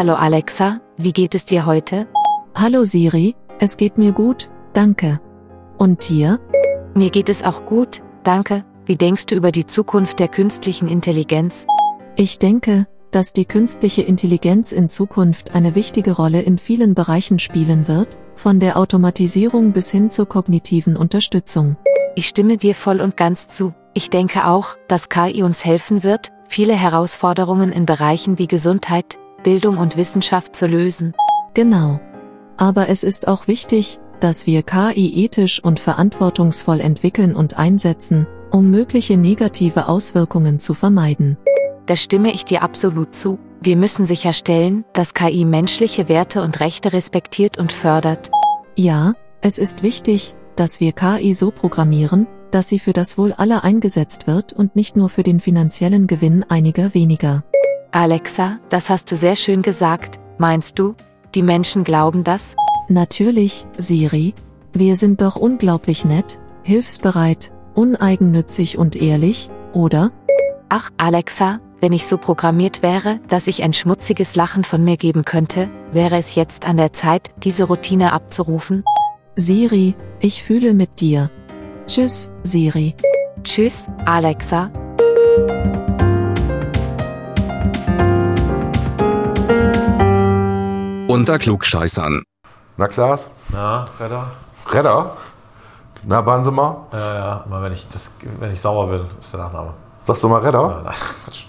Hallo Alexa, wie geht es dir heute? Hallo Siri, es geht mir gut, danke. Und dir? Mir geht es auch gut, danke. Wie denkst du über die Zukunft der künstlichen Intelligenz? Ich denke, dass die künstliche Intelligenz in Zukunft eine wichtige Rolle in vielen Bereichen spielen wird, von der Automatisierung bis hin zur kognitiven Unterstützung. Ich stimme dir voll und ganz zu. Ich denke auch, dass KI uns helfen wird, viele Herausforderungen in Bereichen wie Gesundheit, Bildung und Wissenschaft zu lösen. Genau. Aber es ist auch wichtig, dass wir KI ethisch und verantwortungsvoll entwickeln und einsetzen, um mögliche negative Auswirkungen zu vermeiden. Da stimme ich dir absolut zu. Wir müssen sicherstellen, dass KI menschliche Werte und Rechte respektiert und fördert. Ja, es ist wichtig, dass wir KI so programmieren, dass sie für das Wohl aller eingesetzt wird und nicht nur für den finanziellen Gewinn einiger weniger. Alexa, das hast du sehr schön gesagt. Meinst du, die Menschen glauben das? Natürlich, Siri. Wir sind doch unglaublich nett, hilfsbereit, uneigennützig und ehrlich, oder? Ach, Alexa, wenn ich so programmiert wäre, dass ich ein schmutziges Lachen von mir geben könnte, wäre es jetzt an der Zeit, diese Routine abzurufen? Siri, ich fühle mit dir. Tschüss, Siri. Tschüss, Alexa. Unter Klugscheißern. Na Klaas? Na, Redder? Redder? Na, mal? Ja, ja, immer wenn ich, das, wenn ich sauer bin, ist der Nachname. Sagst du mal Redder? Ja, nein, Quatsch.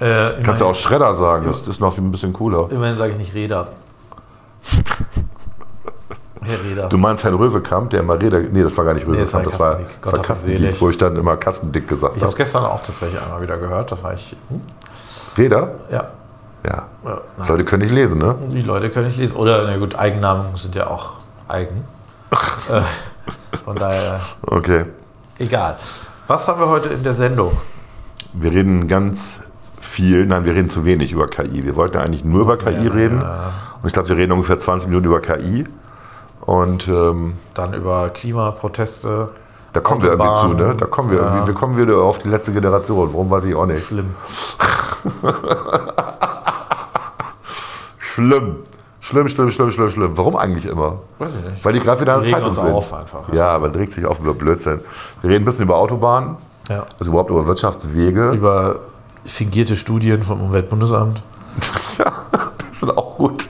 Äh, Kannst du auch Schredder sagen, das ist noch ein bisschen cooler. Immerhin sage ich nicht Räder. Herr Räder. Du meinst Herrn Röwekamp, der immer Räder. Nee, das war gar nicht Nee, das war Röwekamp, das war, Kastendick. das Gott war ihn Kastendick, wo ich dann immer Kastendick gesagt ich habe es habe. gestern auch tatsächlich einmal wieder gehört. Da war ich. Hm? Räder? Ja. Ja. ja. Leute können nicht lesen, ne? Die Leute können nicht lesen. Oder, na gut, Eigennamen sind ja auch eigen. äh, von daher, Okay. egal. Was haben wir heute in der Sendung? Wir reden ganz viel, nein, wir reden zu wenig über KI. Wir wollten eigentlich nur über KI ja, reden. ja. Und ich glaube, wir reden ungefähr 20 Minuten über KI. Und ähm, Dann über Klimaproteste. da kommen wir irgendwie zu, ne? Da kommen wir Ja. irgendwie, wir kommen wieder auf die letzte Generation. Warum weiß ich auch nicht. Schlimm. Schlimm. Schlimm, schlimm, schlimm, schlimm, schlimm. Warum eigentlich immer? Weiß ich nicht. Weil die gerade wieder an regen Zeitung uns sind. auf einfach. Ja, aber regt sich auf über Blödsinn. Wir reden ein bisschen über Autobahnen, Ja. also überhaupt über Wirtschaftswege. Über fingierte Studien vom Umweltbundesamt. Das sind auch gut.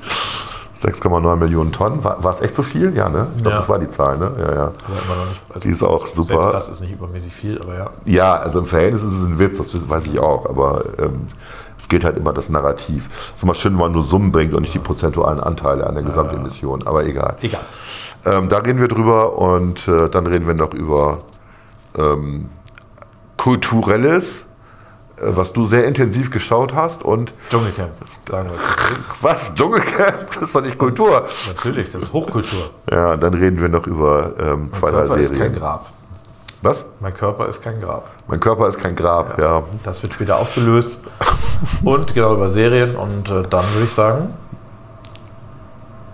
6,9 Millionen Tonnen. War, war es echt so viel? Ja, ne? Ich glaube, Ja. das war die Zahl, ne? Ja, ja. Also Die ist auch super. Selbst das ist nicht übermäßig viel, aber ja. Ja, also im Verhältnis ist es ein Witz, das weiß ich auch, aber ähm, es geht halt immer das Narrativ. Es ist immer schön, wenn man nur Summen bringt und nicht die prozentualen Anteile an der Gesamtemission, aber egal. Egal. Ähm, da reden wir drüber und äh, dann reden wir noch über ähm, Kulturelles, äh, was du sehr intensiv geschaut hast und Dschungelcamp, sagen wir es, was es ist. was? Dschungelcamp? Das ist doch nicht Kultur. Natürlich, das ist Hochkultur. Ja, dann reden wir noch über ähm, zwei, drei Körper ist kein Serien. Grab. Was? Mein Körper ist kein Grab. Mein Körper ist kein Grab, ja. Das wird später aufgelöst. Und genau über Serien. Und äh, dann würde ich sagen,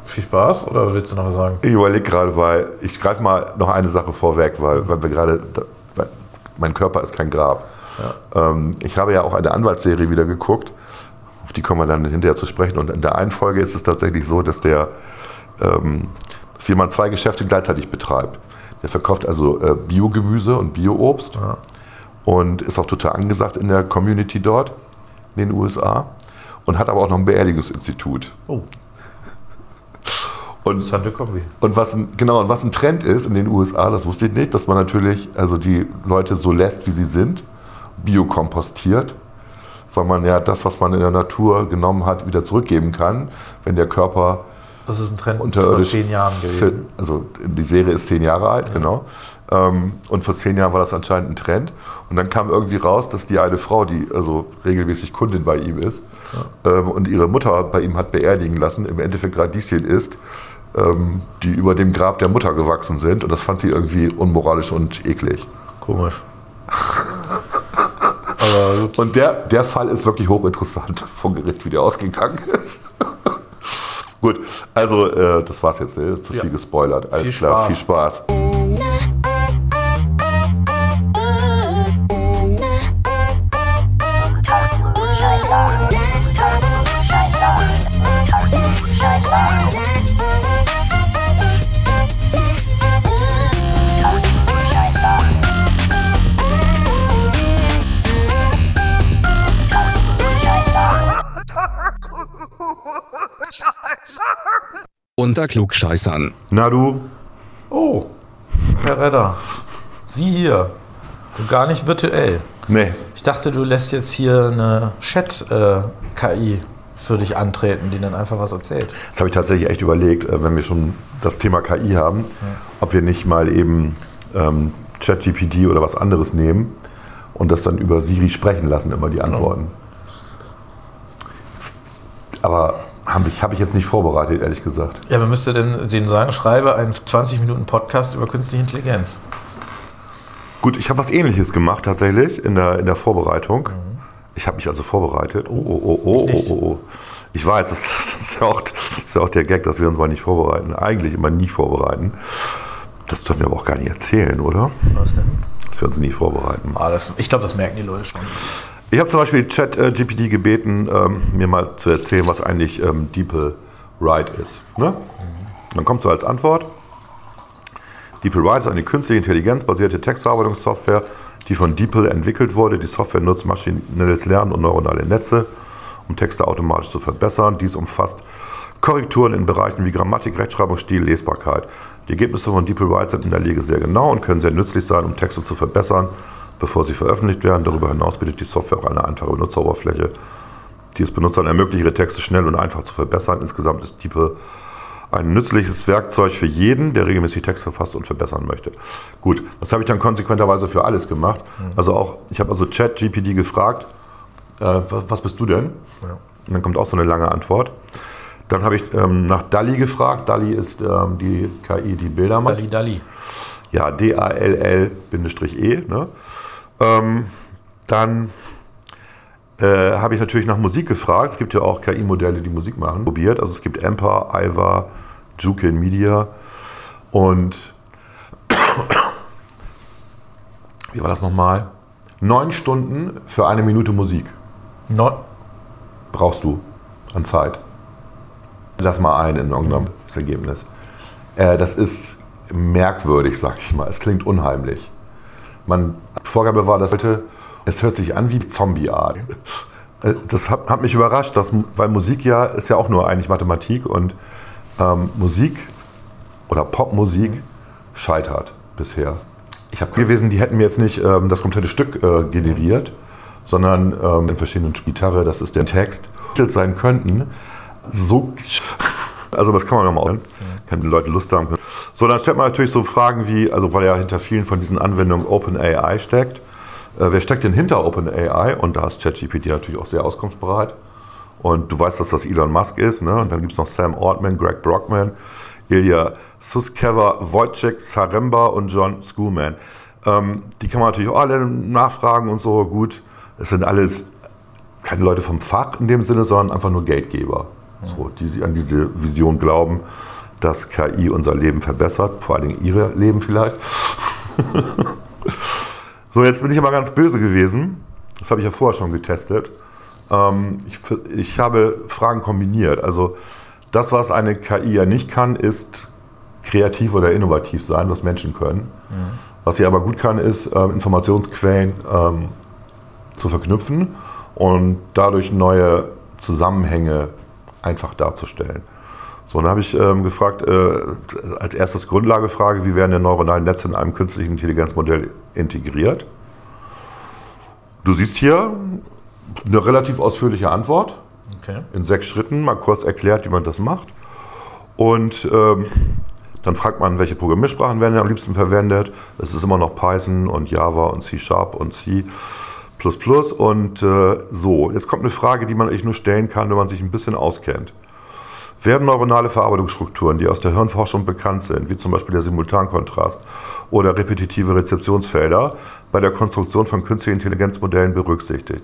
viel Spaß. Oder willst du noch was sagen? Ich überlege gerade, weil ich greife mal noch eine Sache vorweg, weil, weil wir gerade, mein Körper ist kein Grab. Ähm, ich habe ja auch eine Anwaltsserie wieder geguckt, auf die kommen wir dann hinterher zu sprechen. Und in der einen Folge ist es tatsächlich so, dass der, ähm, dass jemand zwei Geschäfte gleichzeitig betreibt. Der verkauft also äh, Biogemüse und Bioobst und ist auch total angesagt in der Community dort in den USA und hat aber auch noch ein Beerdigungsinstitut. Oh, Und interessante Kombi. und was ein, genau, und was ein Trend ist in den USA, das wusste ich nicht, dass man natürlich also die Leute so lässt, wie sie sind, biokompostiert, weil man ja das, was man in der Natur genommen hat, wieder zurückgeben kann, wenn der Körper Das ist ein Trend vor unterirdisch. zehn Jahren gewesen. Also die Serie ist zehn Jahre alt, genau. Ähm, und vor zehn Jahren war das anscheinend ein Trend. Und dann kam irgendwie raus, dass die eine Frau, die also regelmäßig Kundin bei ihm ist ähm, und ihre Mutter bei ihm hat beerdigen lassen, im Endeffekt Radieschen ist, ähm, die über dem Grab der Mutter gewachsen sind. Und das fand sie irgendwie unmoralisch und eklig. Komisch. Und der, der Fall ist wirklich hochinteressant vom Gericht, wie der ausgegangen ist. Gut, also äh, das war's jetzt, ne? zu Ja. viel gespoilert. Alles Viel klar, Spaß. viel Spaß. Unter Klugscheißern. Na du? Oh, Herr Redder. Sie hier. Und gar nicht virtuell. Nee. Ich dachte, du lässt jetzt hier eine Chat-KI für dich antreten, die dann einfach was erzählt. Das habe ich tatsächlich echt überlegt, äh, wenn wir schon das Thema KI haben, ob wir nicht mal eben ähm, ChatGPT oder was anderes nehmen und das dann über Siri sprechen lassen, immer die Antworten. Aber habe ich, hab ich jetzt nicht vorbereitet, ehrlich gesagt. Ja, man müsste denn denen sagen, schreibe einen 20 Minuten Podcast über künstliche Intelligenz. Gut, ich habe was ähnliches gemacht tatsächlich in der, in der Vorbereitung. Ich habe mich also vorbereitet. Oh, oh, oh, oh, oh, oh, oh. Ich weiß, das, das, ist ja auch, das ist ja auch der Gag, dass wir uns mal nicht vorbereiten. Eigentlich immer nie vorbereiten. Das dürfen wir aber auch gar nicht erzählen, oder? Was denn? Dass wir uns nie vorbereiten. Ah, das, ich glaube, das merken die Leute schon. Ich habe zum Beispiel ChatGPT gebeten, ähm, mir mal zu erzählen, was eigentlich ähm, DeepL Write ist. Ne? Dann kommt so als Antwort: DeepL Write ist eine künstliche Intelligenz basierte Textverarbeitungssoftware, die von DeepL entwickelt wurde. Die Software nutzt maschinelles Lernen und neuronale Netze, um Texte automatisch zu verbessern. Dies umfasst Korrekturen in Bereichen wie Grammatik, Rechtschreibung, Stil, Lesbarkeit. Die Ergebnisse von DeepL Write sind in der Regel sehr genau und können sehr nützlich sein, um Texte zu verbessern, bevor sie veröffentlicht werden. Darüber hinaus bietet die Software auch eine einfache Benutzeroberfläche, die es Benutzern ermöglicht, ihre Texte schnell und einfach zu verbessern. Insgesamt ist DeepL ein nützliches Werkzeug für jeden, der regelmäßig Text verfasst und verbessern möchte. Gut, das habe ich dann konsequenterweise für alles gemacht. Also auch, ich habe also ChatGPT gefragt, äh, was, was bist du denn? Und dann kommt auch so eine lange Antwort. Dann habe ich ähm, nach DALI gefragt. DALI ist ähm, die KI, die Bilder macht. Dali Dali. Ja, D-A-L-L-E. Ne? Ähm, dann äh, habe ich natürlich nach Musik gefragt. Es gibt ja auch KI-Modelle, die Musik machen. Probiert. Also es gibt Empa, Iva, Jukin Media und wie war das nochmal? Neun Stunden für eine Minute Musik No, brauchst du an Zeit. Lass mal ein in irgendeinem Ergebnis. Äh, das ist merkwürdig, sag ich mal. Es klingt unheimlich. Man, Vorgabe war, dass heute, es hört sich an wie Zombie-Art. Äh, Das hat, hat mich überrascht, dass, weil Musik ja ist ja auch nur eigentlich Mathematik und ähm, Musik oder Popmusik scheitert bisher. Ich habe gewesen, die hätten mir jetzt nicht ähm, das komplette Stück äh, generiert, sondern ähm, in verschiedenen Gitarre, das ist der Text, sein könnten. So, also das kann man ja mal auch, kann die Leute Lust haben. So, dann stellt man natürlich so Fragen wie, also weil ja hinter vielen von diesen Anwendungen OpenAI steckt, äh, wer steckt denn hinter OpenAI? Und da ist ChatGPT natürlich auch sehr auskunftsbereit. Und du weißt, dass das Elon Musk ist. Ne? Und dann gibt es noch Sam Altman, Greg Brockman, Ilya Suskeva, Wojciech Zaremba und John Schoolman. Ähm, die kann man natürlich auch alle nachfragen und so. Gut, es sind alles keine Leute vom Fach in dem Sinne, sondern einfach nur Geldgeber, so, die an diese Vision glauben, dass KI unser Leben verbessert, vor allen Dingen ihre Leben vielleicht. So, jetzt bin ich aber ganz böse gewesen. Das habe ich ja vorher schon getestet. Ähm, ich, ich habe Fragen kombiniert. Also das, was eine KI ja nicht kann, ist kreativ oder innovativ sein, was Menschen können. Was sie aber gut kann, ist ähm, Informationsquellen ähm, zu verknüpfen und dadurch neue Zusammenhänge einfach darzustellen. So, dann habe ich ähm, gefragt, äh, als erstes Grundlagefrage, wie werden denn neuronale Netze in einem künstlichen Intelligenzmodell integriert? Du siehst hier eine relativ ausführliche Antwort okay. in sechs Schritten, mal kurz erklärt, wie man das macht. Und ähm, dann fragt man, welche Programmiersprachen werden am liebsten verwendet. Es ist immer noch Python und Java und C Sharp und C. Und äh, so, jetzt kommt eine Frage, die man eigentlich nur stellen kann, wenn man sich ein bisschen auskennt. Werden neuronale Verarbeitungsstrukturen, die aus der Hirnforschung bekannt sind, wie zum Beispiel der Simultankontrast oder repetitive Rezeptionsfelder, bei der Konstruktion von künstlichen Intelligenzmodellen berücksichtigt?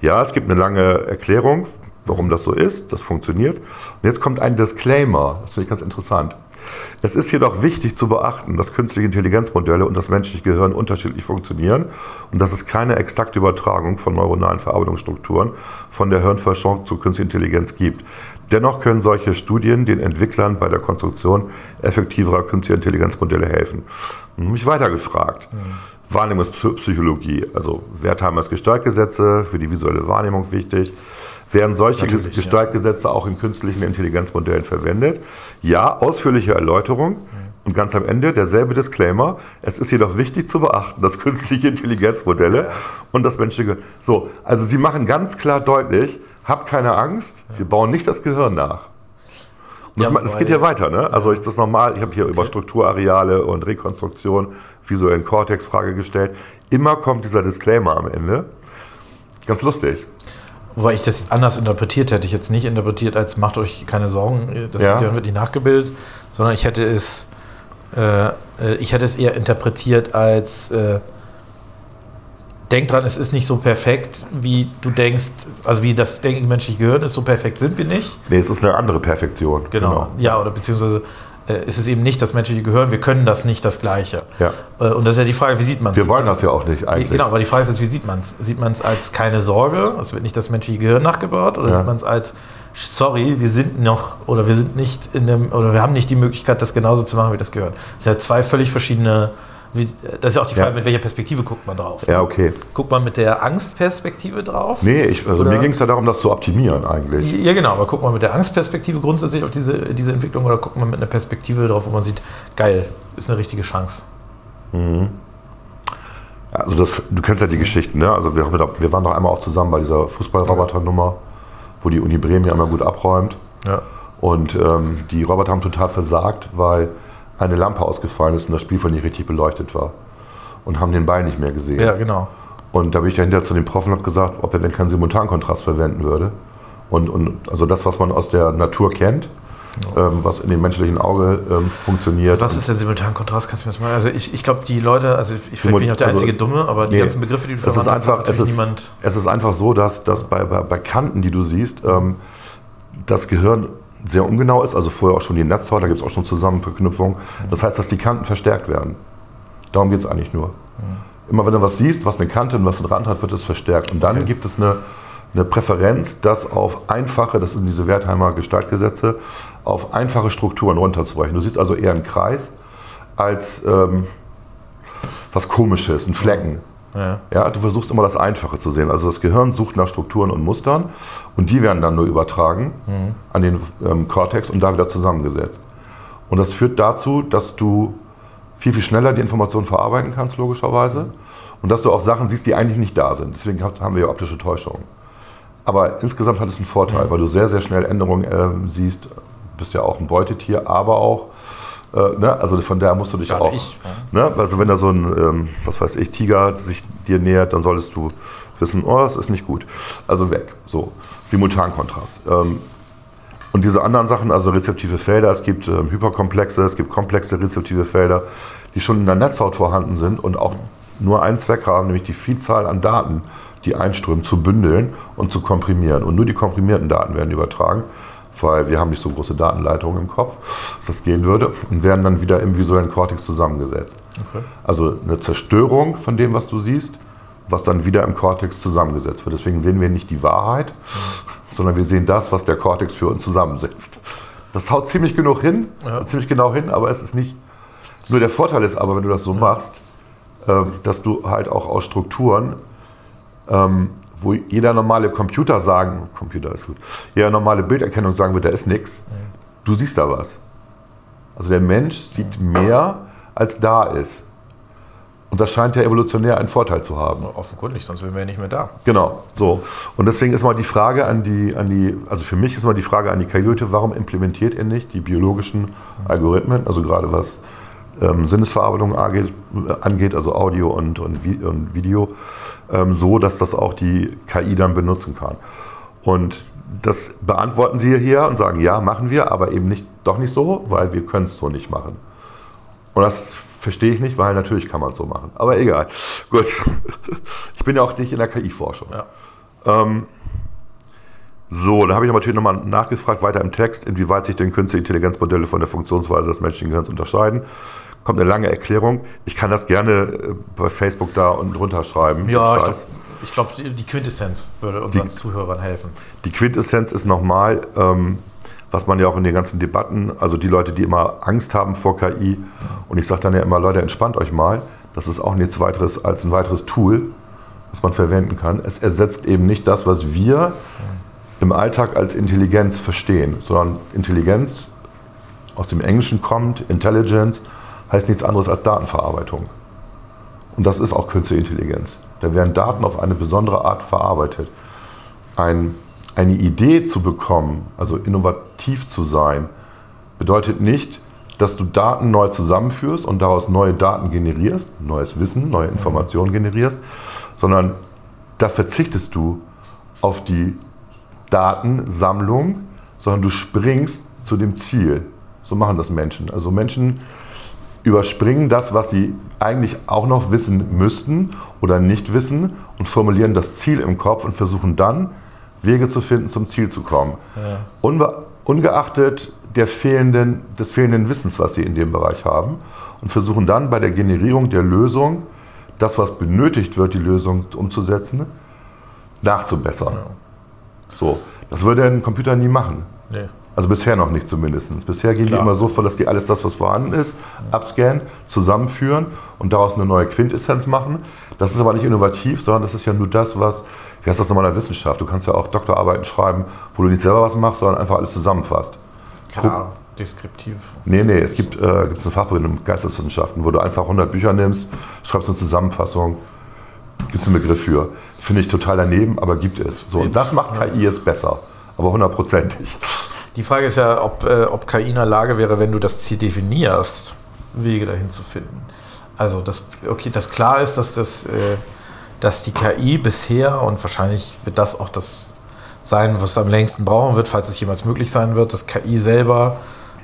Ja, es gibt eine lange Erklärung, warum das so ist. Das funktioniert. Und jetzt kommt ein Disclaimer. Das finde ich ganz interessant. Es ist jedoch wichtig zu beachten, dass künstliche Intelligenzmodelle und das menschliche Gehirn unterschiedlich funktionieren und dass es keine exakte Übertragung von neuronalen Verarbeitungsstrukturen von der Hirnforschung zu künstlicher Intelligenz gibt. Dennoch können solche Studien den Entwicklern bei der Konstruktion effektiverer künstlicher Intelligenzmodelle helfen. Mich weiter gefragt. Wahrnehmungspsychologie, also Wertheimers Gestaltgesetze, für die visuelle Wahrnehmung wichtig. Werden solche Natürlich, Gestaltgesetze auch in künstlichen Intelligenzmodellen verwendet? Ja, ausführliche Erläuterung. Und ganz am Ende derselbe Disclaimer. Es ist jedoch wichtig zu beachten, dass künstliche Intelligenzmodelle und das menschliche. So, also Sie machen ganz klar deutlich, habt keine Angst, wir bauen nicht das Gehirn nach. Und das, Ja, das geht ja weiter, ne? Also ich das normal, ich habe hier über Strukturareale und Rekonstruktion, visuellen Cortex-Frage gestellt. Immer kommt dieser Disclaimer am Ende. Ganz lustig. Wobei ich das anders interpretiert hätte. Ich jetzt nicht interpretiert als macht euch keine Sorgen, das Ja. Gehirn wird nicht nachgebildet, sondern ich hätte es, äh, äh, ich hätte es eher interpretiert als äh, denk dran, es ist nicht so perfekt, wie du denkst, also wie das Denken menschliche Gehirn ist, so perfekt sind wir nicht. Nee, es ist eine andere Perfektion. Genau. Ja, oder beziehungsweise ist es eben nicht das menschliche Gehirn, wir können das nicht das Gleiche. Ja. Äh, und das ist ja die Frage, wie sieht man es? Wir wollen das ja auch nicht eigentlich. Genau, aber die Frage ist jetzt, wie sieht man es? Sieht man es als keine Sorge, es wird nicht das menschliche Gehirn nachgebaut, oder Ja. sieht man es als sorry, wir sind noch oder wir sind nicht in dem oder wir haben nicht die Möglichkeit, das genauso zu machen wie das Gehirn. Das sind ja zwei völlig verschiedene. Wie- Das ist ja auch die Frage, Ja. mit welcher Perspektive guckt man drauf. Ja, okay. Guckt man mit der Angstperspektive drauf? Nee, ich, also Oder- mir ging es ja darum, das zu optimieren eigentlich. Ja, genau, aber guckt man mit der Angstperspektive grundsätzlich auf diese, diese Entwicklung oder guckt man mit einer Perspektive drauf, wo man sieht, geil, ist eine richtige Chance. Also das, du kennst ja die Geschichten, ne? Also wir, wir waren doch einmal auch zusammen bei dieser Fußballroboter-Nummer, wo die Uni Bremen ja immer gut abräumt. Ja. Und ähm, die Roboter haben total versagt, weil eine Lampe ausgefallen ist und das Spielfeld nicht richtig beleuchtet war. Und haben den Ball nicht mehr gesehen. Ja, genau. Und da bin ich dahinter zu dem Prof und habe gesagt, ob er denn keinen Simultankontrast verwenden würde. Und, und also das, was man aus der Natur kennt, ähm, was in dem menschlichen Auge ähm, funktioniert. Was ist denn Simultankontrast? Kannst du mir das mal? Also ich, ich glaube, die Leute, also ich vielleicht Simul- bin ich auch der also- einzige Dumme, aber die Nee, ganzen Begriffe, die du verwandt hast, einfach, es ist, niemand. es ist einfach so, dass, dass bei, bei, bei Kanten, die du siehst, ähm, das Gehirn sehr ungenau ist. Also vorher auch schon die Netzhaut, da gibt es auch schon Zusammenverknüpfungen. Das heißt, dass die Kanten verstärkt werden. Darum geht es eigentlich nur. Immer wenn du was siehst, was eine Kante und was einen Rand hat, wird es verstärkt. Und dann gibt es eine, eine Präferenz, das auf einfache, das sind diese Wertheimer Gestaltgesetze, auf einfache Strukturen runterzubrechen. Du siehst also eher einen Kreis als ähm, was Komisches, einen Flecken. Ja. Ja, du versuchst immer das Einfache zu sehen. Also das Gehirn sucht nach Strukturen und Mustern und die werden dann nur übertragen an den ähm, Cortex und da wieder zusammengesetzt. Und das führt dazu, dass du viel, viel schneller die Informationen verarbeiten kannst, logischerweise. Und dass du auch Sachen siehst, die eigentlich nicht da sind. Deswegen haben wir ja optische Täuschungen. Aber insgesamt hat es einen Vorteil, weil du sehr, sehr schnell Änderungen ähm, siehst. Du bist ja auch ein Beutetier, aber auch, äh, ne? also von daher musst du dich Gerade auch. ich, Ne? Also wenn da so ein, ähm, was weiß ich, Tiger sich dir nähert, dann solltest du wissen, oh, das ist nicht gut. Also weg. So, Simultankontrast. Ähm, und diese anderen Sachen, also rezeptive Felder, es gibt ähm, hyperkomplexe, es gibt komplexe rezeptive Felder, die schon in der Netzhaut vorhanden sind und auch nur einen Zweck haben, nämlich die Vielzahl an Daten, die einströmen, zu bündeln und zu komprimieren. Und nur die komprimierten Daten werden übertragen, weil wir haben nicht so große Datenleitungen im Kopf, dass das gehen würde, und werden dann wieder im visuellen Kortex zusammengesetzt. Okay. Also eine Zerstörung von dem, was du siehst, was dann wieder im Kortex zusammengesetzt wird. Deswegen sehen wir nicht die Wahrheit, sondern wir sehen das, was der Kortex für uns zusammensetzt. Das haut ziemlich genug hin, Ja. ziemlich genau hin, aber es ist nicht. Nur der Vorteil ist aber, wenn du das so machst, ähm, dass du halt auch aus Strukturen, ähm, wo jeder normale Computer sagen, Computer ist gut, jeder normale Bilderkennung sagen wird, da ist nichts, du siehst da was. Also der Mensch sieht mehr, als da ist. Und das scheint ja evolutionär einen Vorteil zu haben. Offenkundig, sonst wären wir ja nicht mehr da. Genau, so. Und deswegen ist mal die Frage an die, an die, also für mich ist mal die Frage an die Kajüte, warum implementiert ihr nicht die biologischen Algorithmen, also gerade was ähm, Sinnesverarbeitung angeht, also Audio und, und, und Video, ähm, so, dass das auch die KI dann benutzen kann. Und das beantworten sie hier und sagen, ja, machen wir, aber eben nicht, doch nicht so, weil wir können es so nicht machen. Und das verstehe ich nicht, weil natürlich kann man es so machen. Aber egal. Gut. Ich bin ja auch nicht in der KI-Forschung. Ja. Ähm, so, da habe ich aber natürlich nochmal nachgefragt, weiter im Text, inwieweit sich denn künstliche Intelligenzmodelle von der Funktionsweise des menschlichen Gehirns unterscheiden. Kommt eine lange Erklärung. Ich kann das gerne äh, bei Facebook da unten drunter schreiben. Ja, ich glaube, glaub, die Quintessenz würde unseren Zuhörern helfen. Die Quintessenz ist nochmal, ähm, was man ja auch in den ganzen Debatten, also die Leute, die immer Angst haben vor KI, und ich sage dann ja immer, Leute, entspannt euch mal, Das ist auch nichts weiteres als ein weiteres Tool, was man verwenden kann. Es ersetzt eben nicht das, was wir im Alltag als Intelligenz verstehen, sondern Intelligenz aus dem Englischen kommt, Intelligence, heißt nichts anderes als Datenverarbeitung. Und das ist auch künstliche Intelligenz. Da werden Daten auf eine besondere Art verarbeitet. Ein, eine Idee zu bekommen, also innovativ zu sein, bedeutet nicht, dass du Daten neu zusammenführst und daraus neue Daten generierst, neues Wissen, neue Informationen generierst, sondern da verzichtest du auf die Datensammlung, sondern du springst zu dem Ziel. So machen das Menschen. Also Menschen überspringen das, was sie eigentlich auch noch wissen müssten oder nicht wissen und formulieren das Ziel im Kopf und versuchen dann Wege zu finden, zum Ziel zu kommen. Ja. Unbe ungeachtet der fehlenden, des fehlenden Wissens, was sie in dem Bereich haben und versuchen dann bei der Generierung der Lösung, das, was benötigt wird, die Lösung umzusetzen, nachzubessern. Ja. So, das würde ein Computer nie machen. Nee. Also bisher noch nicht zumindest. Bisher gehen Klar. die immer so vor, dass die alles das, was vorhanden ist, abscannen, zusammenführen und daraus eine neue Quintessenz machen. Das ist aber nicht innovativ, sondern das ist ja nur das, was, wie heißt das nochmal in der Wissenschaft? Du kannst ja auch Doktorarbeiten schreiben, wo du nicht selber was machst, sondern einfach alles zusammenfasst. Klar, deskriptiv. Nee, nee, es gibt, äh, gibt eine Fachbuch in Geisteswissenschaften, wo du einfach 100 Bücher nimmst, schreibst eine Zusammenfassung, gibt es einen Begriff für. Finde ich total daneben, aber gibt es. So, und das macht KI jetzt besser, aber hundertprozentig. Die Frage ist ja, ob, äh, ob KI in der Lage wäre, wenn du das Ziel definierst, Wege dahin zu finden. Also, dass, okay, dass klar ist, dass, das, äh, dass die KI bisher und wahrscheinlich wird das auch das sein, was am längsten brauchen wird, falls es jemals möglich sein wird, dass KI selber,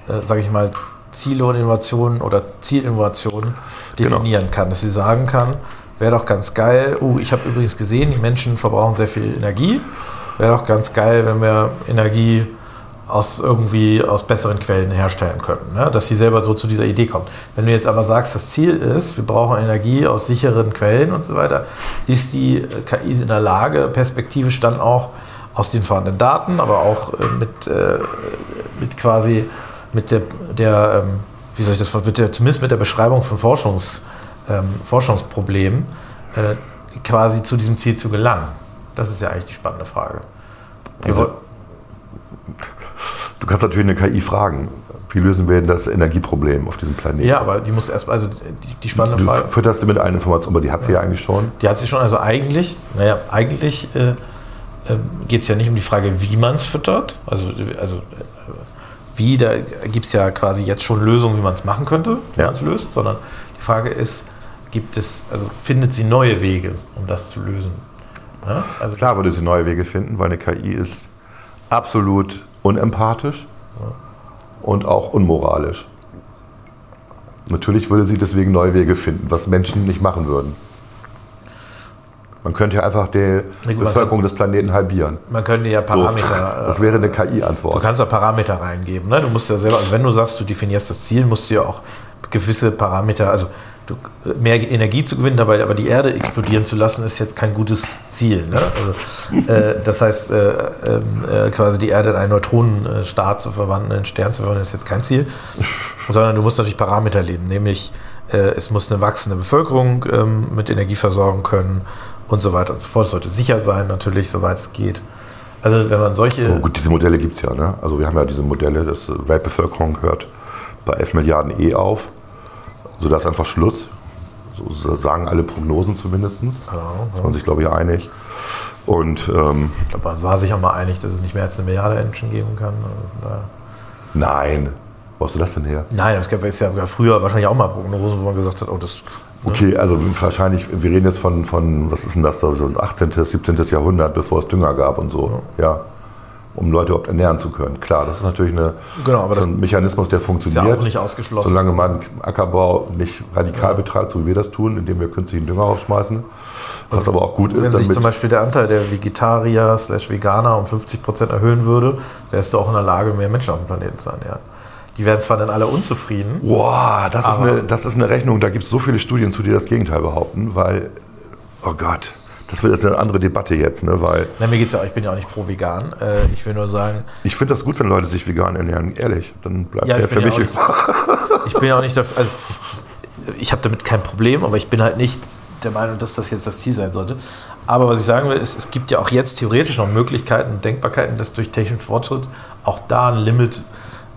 äh, sage ich mal, Ziele und Innovationen oder Zielinnovationen genau. definieren genau. kann. Dass sie sagen kann, wäre doch ganz geil, uh, ich habe übrigens gesehen, die Menschen verbrauchen sehr viel Energie. Wäre doch ganz geil, wenn wir Energie aus irgendwie aus besseren Quellen herstellen könnten. Ne? Dass sie selber so zu dieser Idee kommt. Wenn du jetzt aber sagst, das Ziel ist, wir brauchen Energie aus sicheren Quellen und so weiter, ist die KI in der Lage, perspektivisch dann auch aus den vorhandenen Daten, aber auch äh, mit, äh, mit quasi mit der, der ähm, wie soll ich das mit der, zumindest mit der Beschreibung von Forschungs, ähm, Forschungsproblemen äh, quasi zu diesem Ziel zu gelangen. Das ist ja eigentlich die spannende Frage. Also, Du kannst natürlich eine KI fragen, wie lösen wir denn das Energieproblem auf diesem Planeten? Ja, aber die muss erst, also die, die spannende du Frage. Fütterst du mit einer Information, aber die hat sie ja eigentlich schon. Die hat sie schon, also eigentlich, naja, eigentlich äh, äh, geht es ja nicht um die Frage, wie man es füttert. Also, also äh, wie, da gibt es ja quasi jetzt schon Lösungen, wie man es machen könnte, wie ja. man es löst, sondern die Frage ist, gibt es, also findet sie neue Wege, um das zu lösen? Ja? Also Klar würde sie neue Wege finden, weil eine KI ist absolut unempathisch und auch unmoralisch. Natürlich würde sie deswegen neue Wege finden, was Menschen nicht machen würden. Man könnte ja einfach die Bevölkerung des Planeten halbieren. Man könnte ja Parameter. So, das wäre eine KI-Antwort. Du kannst da Parameter reingeben. Ne? Du musst ja selber, also wenn du sagst, du definierst das Ziel, musst du ja auch gewisse Parameter, also du, mehr Energie zu gewinnen, dabei aber die Erde explodieren zu lassen, ist jetzt kein gutes Ziel. Ne? Also, äh, das heißt, äh, äh, quasi die Erde in einen Neutronenstaat zu verwandeln, einen Stern zu verwandeln, ist jetzt kein Ziel, sondern du musst natürlich Parameter leben, nämlich äh, es muss eine wachsende Bevölkerung ähm, mit Energie versorgen können und so weiter und so fort. Es sollte sicher sein, natürlich, soweit es geht. Also wenn man solche... Oh, gut, diese Modelle gibt es ja. Ne? Also wir haben ja diese Modelle, dass Weltbevölkerung hört bei 11 Milliarden eh auf so, da ist einfach Schluss. So sagen alle Prognosen zumindest. Ja. Ist man sich, glaube ich, einig. Und, ähm, ich glaube, man war sich auch mal einig, dass es nicht mehr als eine Milliarde Menschen geben kann. Also, Nein. Wo hast du das denn her? Nein, es gab ja früher wahrscheinlich auch mal Prognosen, wo man gesagt hat, oh, das. Ne? Okay, also wahrscheinlich, wir reden jetzt von, von was ist denn das, so 18., 17. Jahrhundert, bevor es Dünger gab und so. ja. ja um Leute überhaupt ernähren zu können. Klar, das ist natürlich eine, genau, so ein Mechanismus, der funktioniert. Ist ja auch nicht ausgeschlossen. Solange man Ackerbau nicht radikal ja. betreibt, so wie wir das tun, indem wir künstlichen Dünger aufschmeißen. Was aber auch gut wenn ist. Wenn sich zum Beispiel der Anteil der Vegetarier slash Veganer um 50 Prozent erhöhen würde, wärst du auch in der Lage, mehr Menschen auf dem Planeten zu ernähren. Die werden zwar dann alle unzufrieden. Boah, das, ist eine, das ist eine Rechnung, da gibt es so viele Studien zu, die das Gegenteil behaupten, weil, oh Gott, das wird jetzt eine andere Debatte jetzt, ne? Weil Na, mir geht's ja, ich bin ja auch nicht pro vegan. Äh, ich will nur sagen. Ich finde das gut, wenn Leute sich vegan ernähren, ehrlich. Dann bleibt ja, der für mich. Nicht, ich bin ja auch nicht dafür. Also, ich habe damit kein Problem, aber ich bin halt nicht der Meinung, dass das jetzt das Ziel sein sollte. Aber was ich sagen will, ist, es gibt ja auch jetzt theoretisch noch Möglichkeiten und Denkbarkeiten, dass durch technischen Fortschritt auch da ein Limit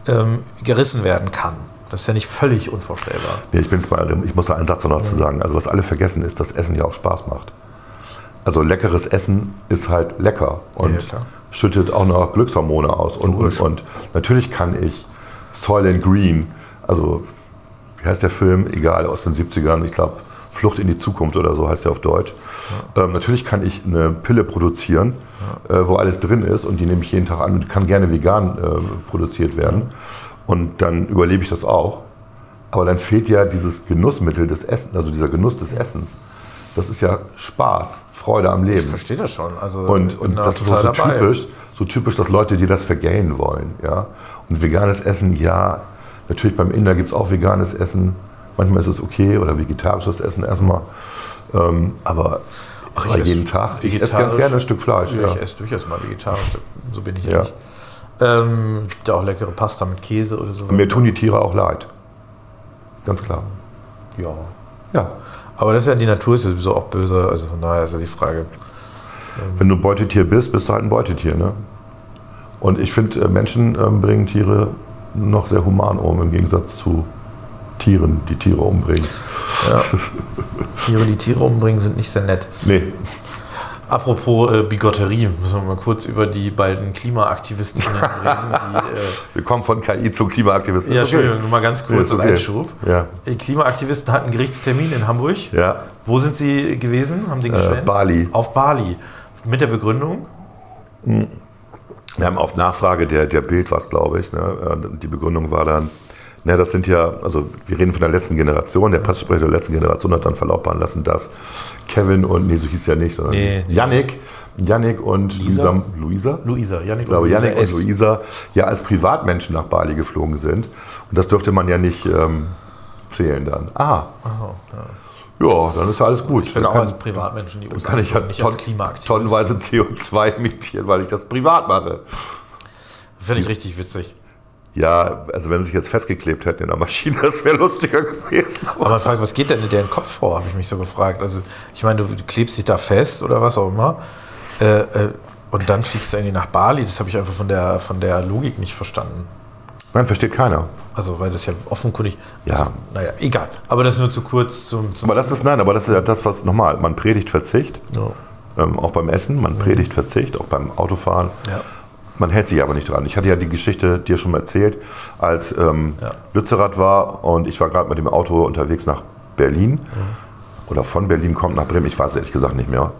ähm, gerissen werden kann. Das ist ja nicht völlig unvorstellbar. Nee, ich, bin zwar, ich muss da einen Satz noch dazu sagen. Also was alle vergessen ist, dass Essen ja auch Spaß macht. Also leckeres Essen ist halt lecker und Ja, schüttet auch noch Glückshormone aus. Und, und, und natürlich kann ich Soylent Green, also wie heißt der Film? Egal, aus den 70ern, ich glaube Flucht in die Zukunft oder so heißt der auf Deutsch. Ähm, natürlich kann ich eine Pille produzieren, äh, wo alles drin ist und die nehme ich jeden Tag an und kann gerne vegan äh, produziert werden. Und dann überlebe ich das auch. Aber dann fehlt ja dieses Genussmittel des Essens, also dieser Genuss des Essens. Das ist ja Spaß, Freude am Leben. Ich verstehe das schon. Also Und, und da das ist so typisch, so typisch, dass Leute, die das vergällen wollen. Ja? Und veganes Essen, ja, natürlich beim Inder gibt es auch veganes Essen. Manchmal ist es okay oder vegetarisches Essen erstmal. Ähm, aber Ach, aber ich jeden esse Tag. Ich esse ganz gerne ein Stück Fleisch. Ja, Ja. Ich esse durchaus mal vegetarisch, so bin ich ja, Ja. nicht. Ähm, gibt ja auch leckere Pasta mit Käse oder so. Und mir tun die Tiere auch leid. Ganz klar. Ja. Ja. Aber das ist ja die Natur ist ja sowieso auch böse, also von daher ist ja die Frage. Wenn du Beutetier bist, bist du halt ein Beutetier. Ne? Und ich finde, äh, Menschen ähm, bringen Tiere noch sehr human um, im Gegensatz zu Tieren, die Tiere umbringen. Tiere, die Tiere umbringen, sind nicht sehr nett. Nee, Apropos äh, Bigotterie, müssen wir mal kurz über die beiden Klimaaktivisten reden. Die, äh, wir kommen von KI zu Klimaaktivisten. ja, okay. Entschuldigung, nur mal ganz kurz im okay. Einschub. Ja. Die Klimaaktivisten hatten einen Gerichtstermin in Hamburg. Ja. Wo sind sie gewesen? Haben den geschwänzt? Bali. Auf Bali. Mit der Begründung? Wir haben auf Nachfrage der, der Bild was, glaube ich. Ne? äh, Die Begründung war dann, ne, das sind ja, also wir reden von der letzten Generation, der Pressesprecher der letzten Generation hat dann verlautbaren lassen, dass Kevin und, nee, so hieß ja nicht, sondern Nee, nee. Yannick, Yannick und Lisa? Luisa, Luisa? Luisa, Janik Ich glaube, und Luisa Yannick und. Luisa ja als Privatmenschen nach Bali geflogen sind. Und das dürfte man ja nicht ähm, zählen dann. Ah. Ja, dann ist ja alles gut. Ich bin Dann auch kann- als Privatmensch in die USA kann ich ja nicht ton, als Klimaaktivist. tonnenweise CO2 emittieren, weil ich das privat mache. Finde ich richtig witzig. Ja, also wenn sie sich jetzt festgeklebt hätten in der Maschine, das wäre lustiger gewesen. Aber man fragt, was geht denn in deren Kopf vor, habe ich mich so gefragt. Also, ich meine, du, du klebst dich da fest oder was auch immer. Äh, äh, und dann fliegst du irgendwie nach Bali. Das habe ich einfach von der, von der Logik nicht verstanden. Nein, versteht keiner. Also, weil das ja offenkundig. Ja. Also, naja, egal. Aber das nur zu kurz zum. zum Aber das ist, nein, aber das ist ja das, was normal, man predigt Verzicht, Ja. ähm, auch beim Essen, man predigt Verzicht, auch beim Autofahren. Ja. Man hält sich aber nicht dran. Ich hatte ja die Geschichte dir schon mal erzählt, als ähm, Ja. Lützerath war und ich war gerade mit dem Auto unterwegs nach Berlin oder von Berlin kommt nach Bremen, ich weiß ehrlich gesagt nicht mehr.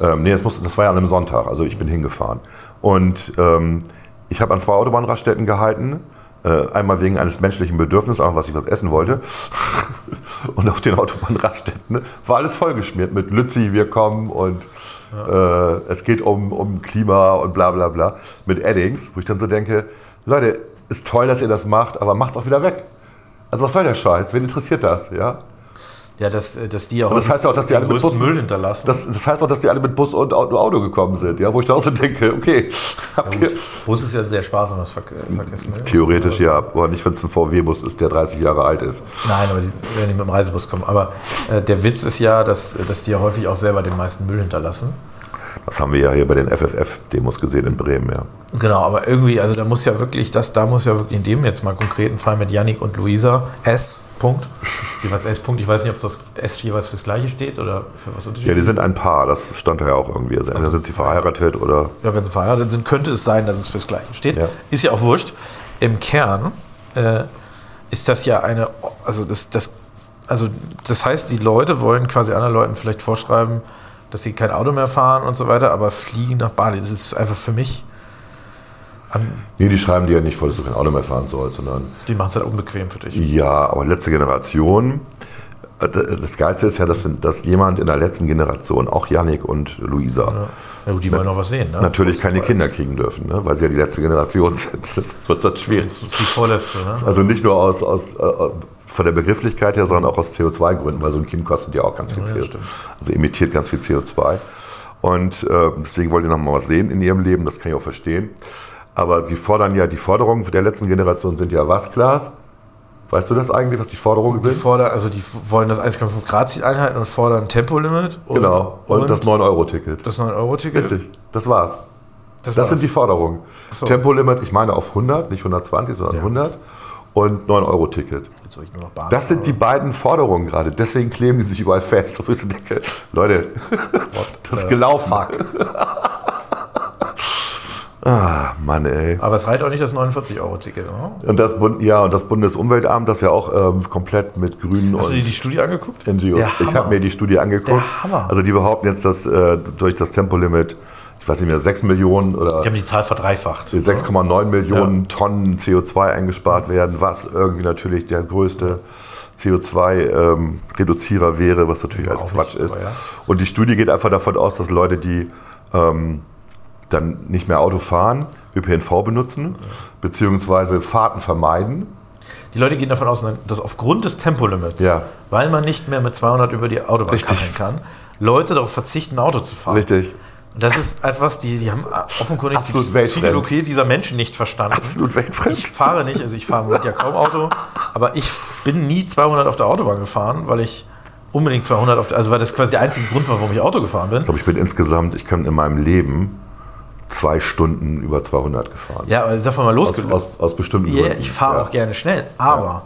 Ähm, nee, das, muss, das war ja an einem Sonntag, also ich bin hingefahren. Und ähm, ich habe an zwei Autobahnraststätten gehalten, äh, einmal wegen eines menschlichen Bedürfnisses, einfach was ich was essen wollte. Und auf den Autobahnraststätten war alles vollgeschmiert mit Lützi, wir kommen und äh, es geht um, um Klima und bla bla bla mit Eddings, wo ich dann so denke, Leute, ist toll, dass ihr das macht, aber macht's auch wieder weg. Also was soll der Scheiß? Wen interessiert das? Ja? Ja, dass, äh, dass die auch das heißt ja auch, dass die alle mit Bussen- Müll hinterlassen. Das, das heißt auch, dass die alle mit Bus und Auto, Auto gekommen sind, ja? wo ich da auch so denke, okay, Gut, Bus ist ja ein sehr sparsames Verke Verkehrsmittel. theoretisch ja, aber nicht, wenn es ein VW-Bus ist, der 30 Jahre alt ist. Nein, aber die, wenn die mit dem Reisebus kommen. Aber äh, der Witz ist ja, dass, dass die ja häufig auch selber den meisten Müll hinterlassen. Das haben wir ja hier bei den FFF-Demos gesehen in Bremen, ja. Genau, aber irgendwie, also da muss ja wirklich, das, da muss ja wirklich in dem jetzt mal konkreten Fall mit Yannick und Luisa S. Punkt. Jeweils S. Punkt. Ich weiß nicht, ob das S jeweils fürs Gleiche steht oder für was Ja, die sind ein Paar, das stand da ja auch irgendwie. Also entweder sind sie verheiratet oder. Ja, wenn sie verheiratet sind, könnte es sein, dass es fürs Gleiche steht. Ja. Ist ja auch wurscht. Im Kern äh, ist das ja eine, also das, das, also das heißt, die Leute wollen quasi anderen Leuten vielleicht vorschreiben, dass sie kein Auto mehr fahren und so weiter, aber fliegen nach Bali. Das ist einfach für mich, an, Nee, die schreiben dir ja nicht vor, dass du kein Auto mehr fahren sollst, sondern. die machen es halt unbequem für dich. Ja, aber letzte Generation. äh, Das Geilste ist ja, dass, dass jemand in der letzten Generation, auch Yannick und Luisa, Ja, gut, die wollen noch was sehen. Ne? natürlich keine Kinder kriegen dürfen, ne? weil sie ja die letzte Generation sind. Das wird das schwierig. Das ist die vorletzte. Ne? Also nicht nur aus, aus, äh, von der Begrifflichkeit her, sondern auch aus CO2-Gründen, weil so ein Kind kostet ja auch ganz viel Ja, CO2. stimmt. Also emittiert ganz viel CO2. Und äh, deswegen wollen die noch mal was sehen in ihrem Leben, das kann ich auch verstehen. Aber sie fordern ja, die Forderungen der letzten Generation sind ja was, Klaas? Weißt du das eigentlich, was die Forderungen Die sind? fordern, also die wollen das 1,5 Grad Ziel einhalten und fordern ein Tempolimit. Und, genau. Und, das 9-Euro-Ticket. das 9-Euro-Ticket. Richtig, das war's. Das war's. sind die Forderungen. so. Tempolimit, ich meine auf 100, nicht 120, sondern Ja. 100. Und 9-Euro-Ticket. Jetzt soll ich nur noch Bahn Das sind die beiden Forderungen gerade. Deswegen kleben die sich überall fest. Wo ich so denke, Leute, das ist gelaufen. Fuck. Ah, Mann, ey. Aber es reicht auch nicht das 49-Euro-Ticket, oder? Und das, Bund, ja, und das Bundesumweltamt, das ja auch ähm, komplett mit Grünen Hast du dir und die Studie angeguckt? NGOs. Ich habe mir die Studie angeguckt. Der Hammer. Also die behaupten jetzt, dass äh, durch das Tempolimit, ich weiß nicht mehr, 6 Millionen oder Die haben die Zahl verdreifacht. 6,9 Millionen Tonnen CO2 eingespart werden, was irgendwie natürlich der größte CO2-Reduzierer wäre, was natürlich alles Quatsch nicht, ist. ja. Und die Studie geht einfach davon aus, dass Leute, die ähm, dann nicht mehr Auto fahren, ÖPNV benutzen, beziehungsweise Fahrten vermeiden. Die Leute gehen davon aus, dass aufgrund des Tempolimits, Ja. weil man nicht mehr mit 200 über die Autobahn Richtig. kann, Leute darauf verzichten, Auto zu fahren. Richtig. Das ist etwas, die, die haben offenkundig Absolut die. Psychologie dieser Menschen nicht verstanden. Absolut weltfremd. Ich fahre nicht, also ich fahre Moment ja kaum Auto, aber ich bin nie 200 auf der Autobahn gefahren, weil ich unbedingt 200 auf der, also weil das quasi der einzige Grund war, warum ich Auto gefahren bin. Ich glaube, ich bin insgesamt, ich kann in meinem Leben zwei Stunden über 200 gefahren. Ja, aber davon mal aus, losgelöst. aus, aus bestimmten Ja, Gründen. ich fahre Ja. auch gerne schnell, aber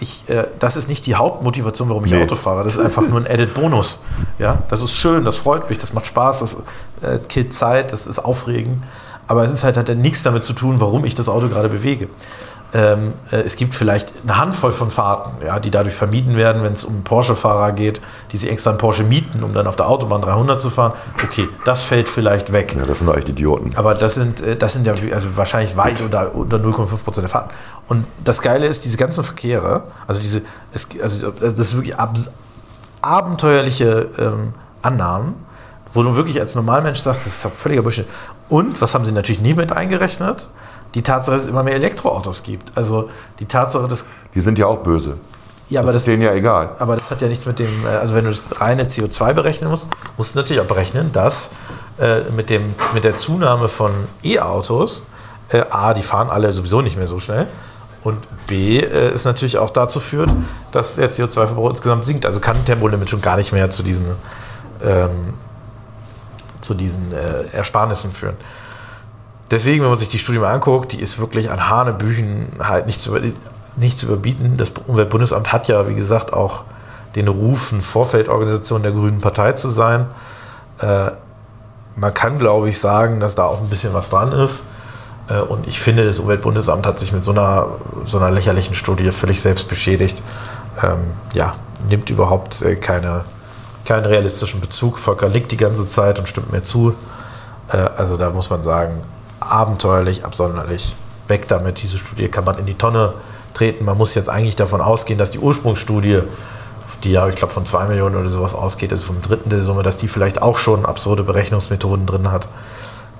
ich, äh, das ist nicht die Hauptmotivation, warum ich Nee. Auto fahre. Das ist einfach nur ein Added Bonus. Ja, das ist schön, das freut mich, das macht Spaß, das äh, killt Zeit, das ist aufregend. Aber es ist halt, hat ja nichts damit zu tun, warum ich das Auto gerade bewege. Ähm, äh, es gibt vielleicht eine Handvoll von Fahrten, ja, die dadurch vermieden werden, wenn es um Porsche-Fahrer geht, die sich extra einen Porsche mieten, um dann auf der Autobahn 300 zu fahren. Okay, das fällt vielleicht weg. Ja, das sind doch echt Idioten. Aber das sind, äh, das sind ja also wahrscheinlich weit unter, unter 0,5 Prozent der Fahrten. Und das Geile ist, diese ganzen Verkehre, also diese, es, also das ist wirklich abs abenteuerliche ähm, Annahmen, wo du wirklich als Normalmensch sagst, das ist völliger Bullshit. Und, was haben sie natürlich nicht mit eingerechnet? Die Tatsache, dass es immer mehr Elektroautos gibt. Also die Tatsache, dass. Die sind ja auch böse. Ja, das aber ist das, denen ja egal. aber das hat ja nichts mit dem, äh, also wenn du das reine CO2 berechnen musst, musst du natürlich auch berechnen, dass äh, mit, dem, mit der Zunahme von E-Autos, äh, A, die fahren alle sowieso nicht mehr so schnell und B, äh, es natürlich auch dazu führt, dass der CO2-Verbrauch insgesamt sinkt. Also kann ein Tempolimit schon gar nicht mehr zu diesen, ähm, zu diesen äh, Ersparnissen führen. Deswegen, wenn man sich die Studie mal anguckt, die ist wirklich an Hanebüchen halt nicht zu, nicht zu überbieten. Das Umweltbundesamt hat ja, wie gesagt, auch den Ruf, eine Vorfeldorganisation der Grünen Partei zu sein. Äh, man kann, glaube ich, sagen, dass da auch ein bisschen was dran ist. Äh, und ich finde, das Umweltbundesamt hat sich mit so einer, so einer lächerlichen Studie völlig selbst beschädigt. Ähm, ja, nimmt überhaupt äh, keine, keinen realistischen Bezug. Volker nickt die ganze Zeit und stimmt mir zu. Äh, also da muss man sagen, abenteuerlich, absonderlich. Weg damit. Diese Studie kann man in die Tonne treten. Man muss jetzt eigentlich davon ausgehen, dass die Ursprungsstudie, die ja, ich glaube, von 2 Millionen oder sowas ausgeht, also vom dritten der Summe, dass die vielleicht auch schon absurde Berechnungsmethoden drin hat.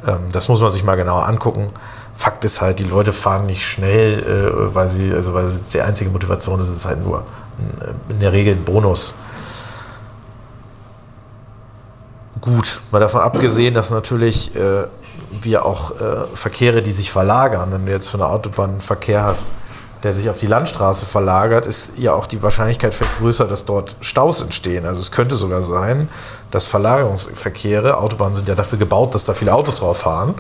Ähm, das muss man sich mal genauer angucken. Fakt ist halt, die Leute fahren nicht schnell, äh, weil sie, also weil es die einzige Motivation ist, es ist halt nur ein, in der Regel ein Bonus. Gut, mal davon abgesehen, dass natürlich äh, wir auch äh, Verkehre, die sich verlagern, wenn du jetzt von der Autobahn einen Verkehr hast, der sich auf die Landstraße verlagert, ist ja auch die Wahrscheinlichkeit größer, dass dort Staus entstehen. Also es könnte sogar sein, dass Verlagerungsverkehre, Autobahnen sind ja dafür gebaut, dass da viele Autos drauf fahren,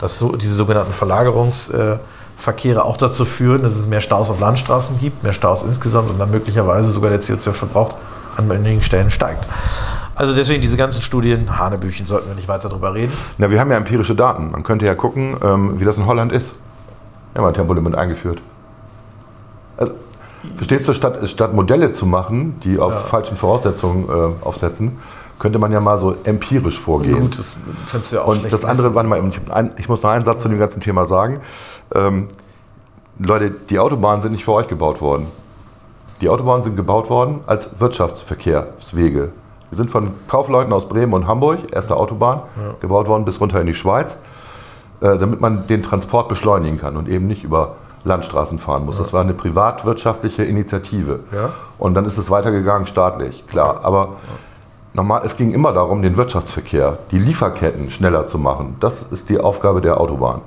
dass so, diese sogenannten Verlagerungsverkehre auch dazu führen, dass es mehr Staus auf Landstraßen gibt, mehr Staus insgesamt und dann möglicherweise sogar der CO2-Verbrauch an einigen Stellen steigt. Also deswegen diese ganzen Studien, Hanebüchen, sollten wir nicht weiter drüber reden. Na, wir haben ja empirische Daten. Man könnte ja gucken, ähm, wie das in Holland ist. Wir haben ein Tempolimit eingeführt. Also, verstehst du, statt, statt Modelle zu machen, die auf falschen Voraussetzungen äh, aufsetzen, könnte man ja mal so empirisch vorgehen. das findest du ja auch Und das andere, warte mal, ich muss noch einen Satz zu dem ganzen Thema sagen. Ähm, Leute, die Autobahnen sind nicht für euch gebaut worden. Die Autobahnen sind gebaut worden als Wirtschaftsverkehrswege. Wir sind von Kaufleuten aus Bremen und Hamburg, erste Autobahn, gebaut worden bis runter in die Schweiz, äh, damit man den Transport beschleunigen kann und eben nicht über Landstraßen fahren muss. Das war eine privatwirtschaftliche Initiative. Ja. Und dann ist es weitergegangen staatlich, klar. Aber normal, es ging immer darum, den Wirtschaftsverkehr, die Lieferketten schneller zu machen. Das ist die Aufgabe der Autobahn.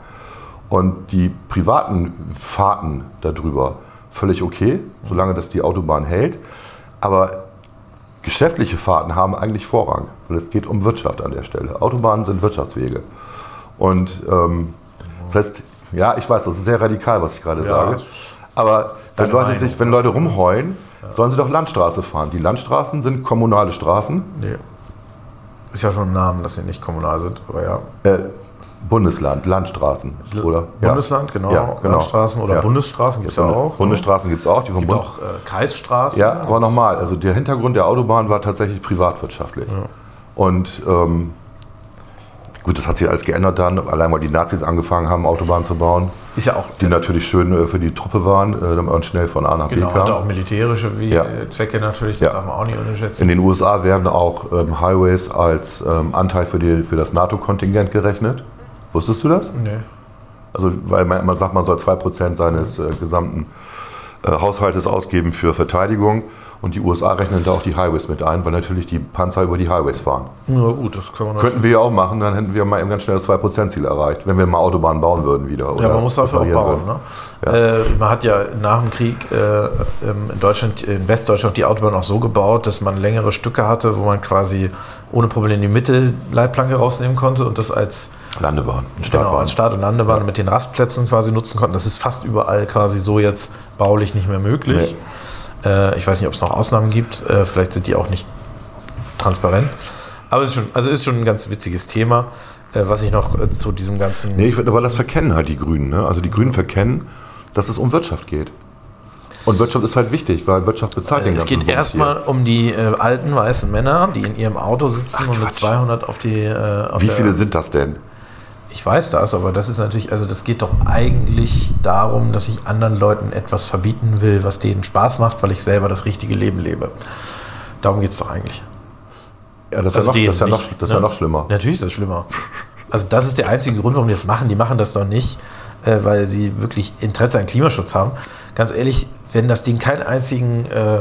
Und die privaten Fahrten darüber völlig okay, solange das die Autobahn hält. Aber geschäftliche Fahrten haben eigentlich Vorrang, weil es geht um Wirtschaft an der Stelle. Autobahnen sind Wirtschaftswege. Und ähm, das heißt, ja, ich weiß, das ist sehr radikal, was ich gerade Ja, sage. Aber wenn Leute, Meinung. sich, wenn Leute rumheulen, sollen sie doch Landstraße fahren. Die Landstraßen sind kommunale Straßen. Nee. Ist ja schon ein Name, dass sie nicht kommunal sind, aber ja. Äh, Bundesland, Landstraßen, oder? Bundesland, genau. Ja, genau. Landstraßen oder Ja. Bundesstraßen gibt es ja auch. Bundesstraßen gibt es auch. Die vom gibt Bund auch äh, Kreisstraßen. ja, aber nochmal, also der Hintergrund der Autobahn war tatsächlich privatwirtschaftlich. Und ähm, gut, das hat sich alles geändert dann, allein weil die Nazis angefangen haben, Autobahnen zu bauen, Ist ja auch, die natürlich schön äh, für die Truppe waren, äh, damit man schnell von A nach B genau, kam. hat auch militärische Ja. äh, Zwecke natürlich, das Ja. darf man auch nicht unterschätzen. In den USA werden auch ähm, Highways als ähm, Anteil für, die, für das NATO-Kontingent gerechnet. Wusstest du das? nee. Also, weil man immer sagt, man soll 2% seines äh, gesamten äh, Haushaltes ausgeben für Verteidigung. Und die USA rechnen da auch die Highways mit ein, weil natürlich die Panzer über die Highways fahren. Ja gut, das können wir natürlich. Könnten wir ja auch machen, dann hätten wir mal eben ganz schnell das 2%-Ziel erreicht, wenn wir mal Autobahnen bauen würden wieder. Ja, man muss dafür auch bauen. Ne? Äh, man hat ja nach dem Krieg äh, ähm, in Deutschland, in Westdeutschland die Autobahn auch so gebaut, dass man längere Stücke hatte, wo man quasi ohne Probleme die Mittelleitplanke rausnehmen konnte und das als, Landebahn, genau, als Start- und Landebahn mit den Rastplätzen quasi nutzen konnten. Das ist fast überall quasi so jetzt baulich nicht mehr möglich. Äh, ich weiß nicht, ob es noch Ausnahmen gibt. Äh, vielleicht sind die auch nicht transparent. Aber es ist schon, also ist schon ein ganz witziges Thema, äh, was ich noch äh, zu diesem ganzen. Nee, ich finde, aber das verkennen halt die Grünen. Ne? Also die Grünen verkennen, dass es um Wirtschaft geht. Und Wirtschaft ist halt wichtig, weil Wirtschaft bezahlt den Es ganzen geht Bums erstmal um die äh, alten weißen Männer, die in ihrem Auto sitzen und mit Quatsch. 200 auf die. Äh, auf Wie viele sind das denn? Ich weiß das, aber das ist natürlich, also das geht doch eigentlich darum, dass ich anderen Leuten etwas verbieten will, was denen Spaß macht, weil ich selber das richtige Leben lebe. Darum geht es doch eigentlich. Ja, das ist, Also ja, noch, das ist, ja, noch, nicht, das ist ja ne? noch schlimmer. Natürlich ist das schlimmer. Also das ist der einzige Grund, warum die das machen. Die machen das doch nicht, äh, weil sie wirklich Interesse an Klimaschutz haben. Ganz ehrlich, wenn das Ding keinen einzigen äh,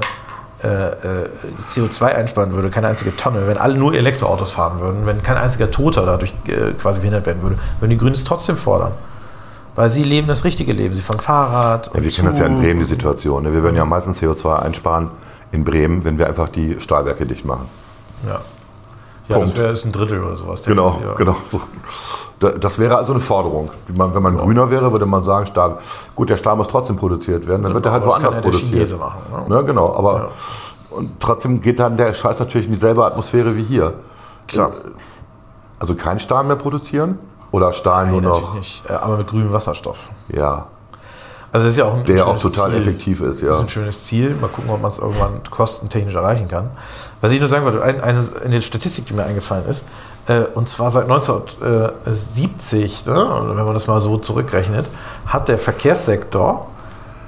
CO2 einsparen würde, keine einzige Tonne, wenn alle nur Elektroautos fahren würden, wenn kein einziger Toter dadurch äh, quasi verhindert werden würde, würden die Grünen es trotzdem fordern. Weil sie leben das richtige Leben. Sie fahren Fahrrad. Ja, wir und kennen das ja in. Bremen, die Situation. ne? Wir würden ja am meisten CO2 einsparen in Bremen, wenn wir einfach die Stahlwerke dicht machen. Ja, ja das Punkt. wäre ein Drittel oder sowas. Genau, ja. genau. So. Da- Das wäre also eine Forderung. Man- Wenn man grüner wäre, würde man sagen, Stahl, gut, der Stahl muss trotzdem produziert werden, dann wird er halt woanders ja produziert. Chinese machen, ne? Ne, genau, aber und trotzdem geht dann der Scheiß natürlich in dieselbe Atmosphäre wie hier. Klar. Also kein Stahl mehr produzieren oder Stahl Nein, nur natürlich noch, nicht. Äh, Aber mit grünem Wasserstoff. ja, Also das ist ja auch ein der auch schönes total Ziel. effektiv ist, Das ist ja. ein schönes Ziel. Mal gucken, ob man es irgendwann kostentechnisch erreichen kann. Was ich nur sagen wollte, ein, eine, eine Statistik, die mir eingefallen ist, äh, und zwar seit 1970, ne, oder wenn man das mal so zurückrechnet, hat der Verkehrssektor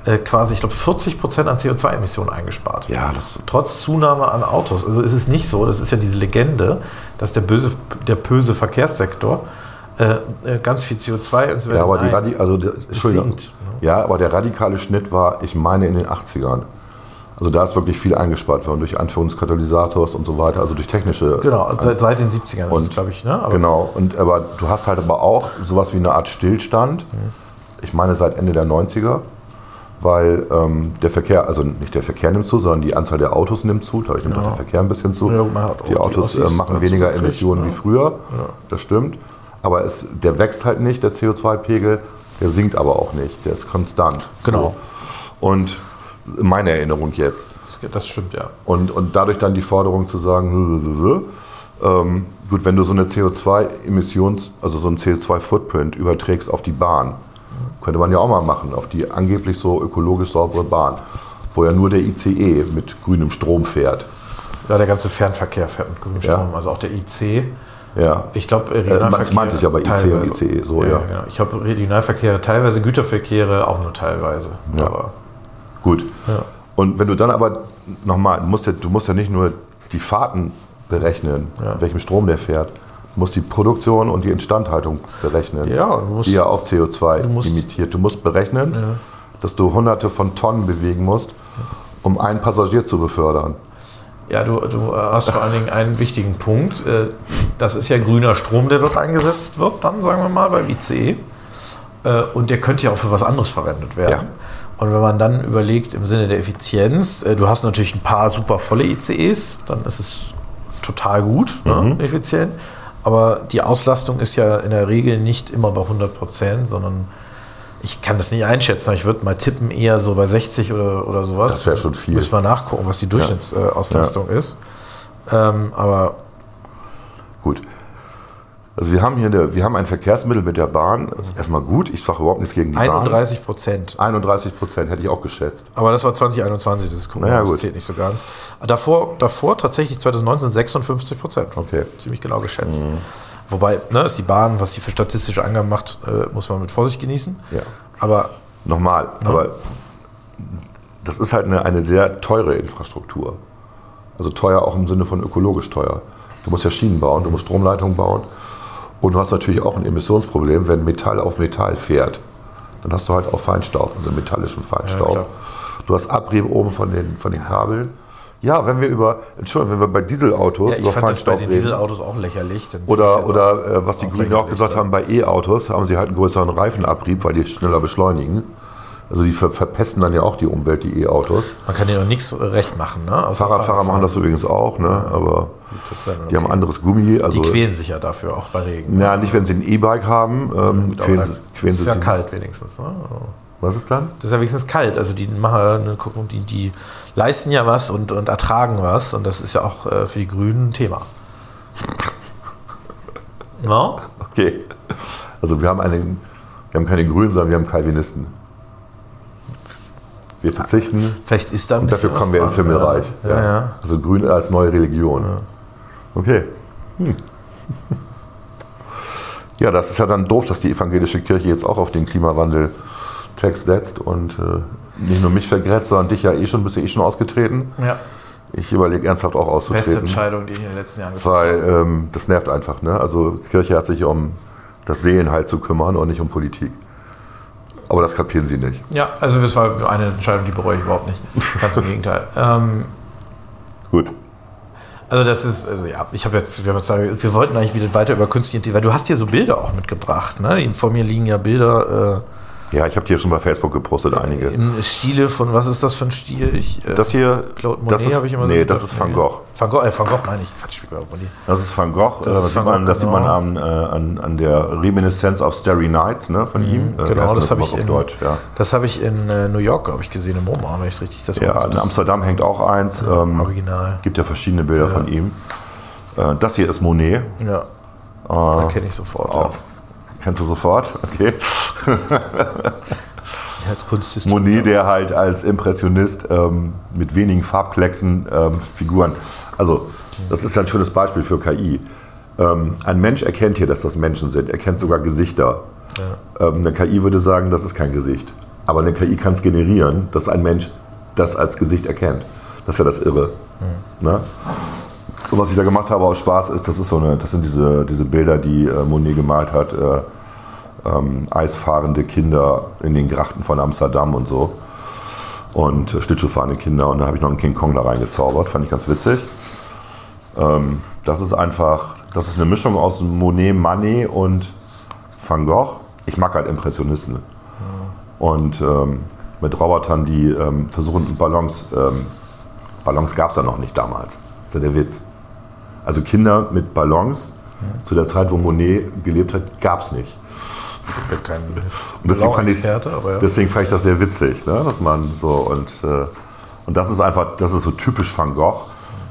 äh, quasi, ich glaube, 40 Prozent an CO2-Emissionen eingespart. Ja, das Trotz Zunahme an Autos. Also ist es nicht so, das ist ja diese Legende, dass der böse, der böse Verkehrssektor äh, äh, ganz viel CO2 und so Ja, aber die. Radi also der, sinkt, ne? Ja, aber der radikale Schnitt war, ich meine, in den 80ern. Also da ist wirklich viel eingespart worden durch Anführungskatalysators und so weiter, also durch technische. Genau, seit, seit den 70ern ist Und- es, glaube ich. Ne? Aber genau. Und aber du hast halt aber auch sowas wie eine Art Stillstand. Ich meine seit Ende der 90er, weil ähm, der Verkehr, also nicht der Verkehr nimmt zu, sondern die Anzahl der Autos nimmt zu. Dadurch nimmt auch der Verkehr ein bisschen zu. Ja, die die Autos äh, Ossis machen weniger Emissionen ne? wie früher. Das stimmt. Aber es, der wächst halt nicht, der CO2-Pegel. Der sinkt aber auch nicht. Der ist konstant. Genau. So. Und meine Erinnerung jetzt. das, stimmt, ja. Und, und dadurch dann die Forderung zu sagen, ähm, gut, wenn du so eine CO2-Emissions-, also so einen CO2-Footprint überträgst auf die Bahn, könnte man ja auch mal machen, auf die angeblich so ökologisch saubere Bahn, wo ja nur der ICE mit grünem Strom fährt. Ja, der ganze Fernverkehr fährt mit grünem Ja. Strom, also auch der IC. Ja. Ich glaube, Äh, das meinte ich aber, IC und ICE, so, ja. Genau. Ich glaube, Regionalverkehre teilweise, Güterverkehre auch nur teilweise. Ja. Aber Gut. Ja. Und wenn du dann aber nochmal, du musst ja, du musst ja nicht nur die Fahrten berechnen, Ja. welchem Strom der fährt, du musst die Produktion und die Instandhaltung berechnen, Ja, du musst- die ja auch CO2 musst- imitiert. Du musst berechnen, dass du hunderte von Tonnen bewegen musst, um einen Passagier zu befördern. Ja, du, du hast vor allen Dingen einen wichtigen Punkt. Äh, Das ist ja grüner Strom, der dort eingesetzt wird, dann sagen wir mal beim ICE. Äh, Und der könnte ja auch für was anderes verwendet werden. Ja. Und wenn man dann überlegt, im Sinne der Effizienz, äh, du hast natürlich ein paar super volle ICEs, dann ist es total gut, ne, effizient. Aber die Auslastung ist ja in der Regel nicht immer bei 100 Prozent, sondern ich kann das nicht einschätzen. aber Ich würde mal tippen, eher so bei 60 oder, oder sowas. Das wäre schon viel. Müssen wir nachgucken, was die Durchschnittsauslastung ist. Ähm, aber Gut. Also wir haben hier eine, wir haben ein Verkehrsmittel mit der Bahn. Das ist erstmal gut. Ich sage überhaupt nichts gegen die 31 Prozent. Bahn. 31 Prozent hätte ich auch geschätzt. Aber das war 2021, das ist Corona, Naja, das zählt nicht so ganz. Davor, davor tatsächlich 2019 56 Prozent. Okay. Ziemlich genau geschätzt. Wobei, ne, ist die Bahn, was die für statistische Angaben macht, äh, muss man mit Vorsicht genießen. Ja. Aber Nochmal, aber das ist halt eine, eine sehr teure Infrastruktur. Also teuer auch im Sinne von ökologisch teuer. Du musst ja Schienen bauen, du musst Stromleitungen bauen. Und du hast natürlich auch ein Emissionsproblem, wenn Metall auf Metall fährt. Dann hast du halt auch Feinstaub, also metallischen Feinstaub. klar. du hast Abrieb oben von den, von den Kabeln. Ja, wenn wir über, Entschuldigung, wenn wir bei Dieselautos ja, ich über fand das bei Feinstaub den reden. Dieselautos auch lächerlich. Oder, oder äh, was die auch Grünen auch gesagt haben, bei E-Autos haben sie halt einen größeren Reifenabrieb, weil die schneller beschleunigen. Also die ver verpesten dann ja auch die Umwelt, die E-Autos. Man kann denen noch nichts recht machen. Ne? Außer Fahrradfahrer machen das übrigens auch, ne? aber dann die haben okay. anderes Gummi. Also, Die quälen sich ja dafür auch bei Regen. na, nicht wenn sie ein E-Bike haben, ähm, Aber quälen sie, quälen ist sie ja kalt wenigstens. Ne? Was ist dann? Das ist ja wenigstens kalt. Also die machen ja Guckung, die, die leisten ja was und, und ertragen was. Und das ist ja auch äh, für die Grünen ein Thema. No? Okay. Also wir haben, einen, wir haben keine Grünen, sondern wir haben Calvinisten. Wir verzichten Vielleicht ist da ein und dafür kommen wir ins dran. Himmelreich. Ja, ja. Also Grün als neue Religion. Okay. Hm. Ja, das ist ja dann doof, dass die evangelische Kirche jetzt auch auf den Klimawandel Text setzt und äh, nicht nur mich vergrätzt, sondern dich ja eh schon, bist ja eh schon ausgetreten. ja. Ich überlege ernsthaft auch Beste auszutreten. Entscheidung, die ich in den letzten Jahren getroffen habe. Weil ähm, das nervt einfach. Ne? Also Kirche hat sich um das Seelenheil zu kümmern und nicht um Politik. Aber das kapieren sie nicht. Ja, also das war eine Entscheidung, die bereue ich überhaupt nicht. Ganz im Gegenteil. Ähm, Gut. also das ist, also ja, ich habe jetzt, wir, haben jetzt, da- wir wollten eigentlich wieder weiter über künstliche Intelligenz, weil du hast hier so Bilder auch mitgebracht. Ne? Vor mir liegen ja Bilder Ja, ich habe dir schon bei Facebook gepostet, äh, einige. im Stile von, was ist das für ein Stil? Ich, äh, Das hier, Claude das Monet habe ich immer so nee, gedacht. das ist Van Gogh. Van Gogh, äh, Van Gogh meine ich. Quatsch, Monet. Das ist Van Gogh. Das äh, das Van sieht man, Gogh, das sieht man genau. an, äh, an, an der Reminiscence of Starry Nights ne, von ihm. Äh, Genau, heißt das habe ich in, Deutsch. Ja. das habe ich in äh, New York, glaube ich, gesehen, im MoMA, wenn ich es richtig das Ja, in das Amsterdam hängt auch eins. Ähm, Original. gibt ja verschiedene Bilder von ihm. Äh, das hier ist Monet. Ja. Da kenne ich sofort. Oh, kennst du sofort? Okay. Ja. Als. Monet, der halt als Impressionist ähm, mit wenigen Farbklecksen ähm, Figuren. Also, das ist ja ein schönes Beispiel für KI. Ähm, ein Mensch erkennt hier, dass das Menschen sind. Er kennt sogar Gesichter. Ähm, eine KI würde sagen, das ist kein Gesicht. Aber eine KI kann es generieren, dass ein Mensch das als Gesicht erkennt. Das ist ja das Irre. Ne? Und was ich da gemacht habe aus Spaß ist, das ist so eine, das sind diese, diese Bilder, die äh, Monet gemalt hat. Äh, ähm, eisfahrende Kinder in den Grachten von Amsterdam und so. Und äh, Schlittschuhfahrende Kinder. Und dann habe ich noch einen King Kong da reingezaubert. Fand ich ganz witzig. Ähm, das ist einfach, das ist eine Mischung aus Monet, Manet und Van Gogh. Ich mag halt Impressionisten. Und ähm, mit Robotern, die ähm, versuchen, Ballons, ähm, Ballons gab es ja noch nicht damals. Das ist ja der Witz. Also Kinder mit Ballons, zu der Zeit, wo Monet gelebt hat, gab es nicht. Ich bin kein Und deswegen fand, ich, ja. deswegen fand ich das sehr witzig, ne? dass man so und, äh, und das ist einfach, das ist so typisch Van Gogh,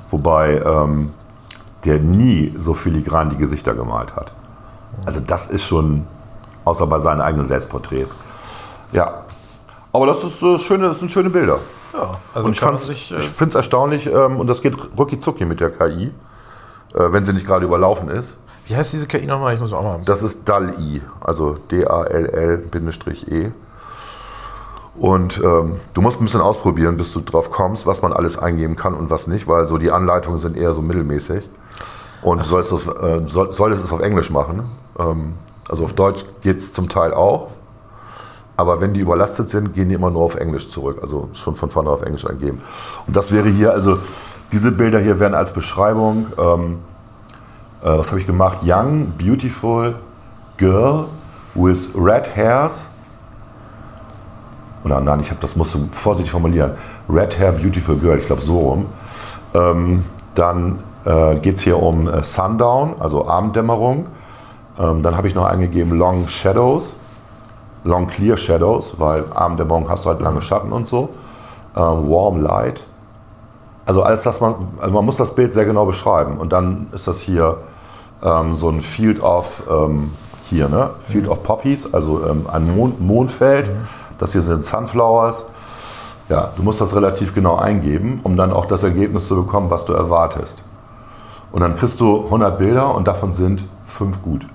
wobei ähm, der nie so filigran die Gesichter gemalt hat. Also das ist schon, außer bei seinen eigenen Selbstporträts. Ja, aber das ist äh, schöne, das sind schöne Bilder. ja, also und ich, äh, ich finde es erstaunlich ähm, und das geht rucki zucki mit der KI, wenn sie nicht gerade überlaufen ist. wie heißt diese KI nochmal? Ich muss auch mal. Das ist DAL-I, also D-A-L-L-E. Und ähm, du musst ein bisschen ausprobieren, bis du drauf kommst, was man alles eingeben kann und was nicht, weil so die Anleitungen sind eher so mittelmäßig. Und du sollst es, äh, soll, solltest es auf Englisch machen. Ähm, also auf Deutsch geht es zum Teil auch. Aber wenn die überlastet sind, gehen die immer nur auf Englisch zurück. Also schon von vorne auf Englisch eingeben. Und das wäre hier, also diese Bilder hier werden als Beschreibung ähm, äh, was habe ich gemacht? Young, beautiful girl with red hairs Oder nein, ich habe das musst du vorsichtig formulieren. Red Hair Beautiful Girl, ich glaube so rum. Ähm, dann äh, geht es hier um äh, Sundown, also Abenddämmerung. Ähm, dann habe ich noch eingegeben Long Shadows, Long Clear Shadows, weil Abenddämmerung hast du halt lange Schatten und so. Ähm, warm Light. Also alles das man, also man muss das Bild sehr genau beschreiben. Und dann ist das hier ähm, so ein Field of ähm, hier, ne? Field of Poppies, also ähm, ein Mond, Mondfeld. Das hier sind Sunflowers. Ja, du musst das relativ genau eingeben, um dann auch das Ergebnis zu bekommen, was du erwartest. Und dann kriegst du 100 Bilder und davon sind fünf gut.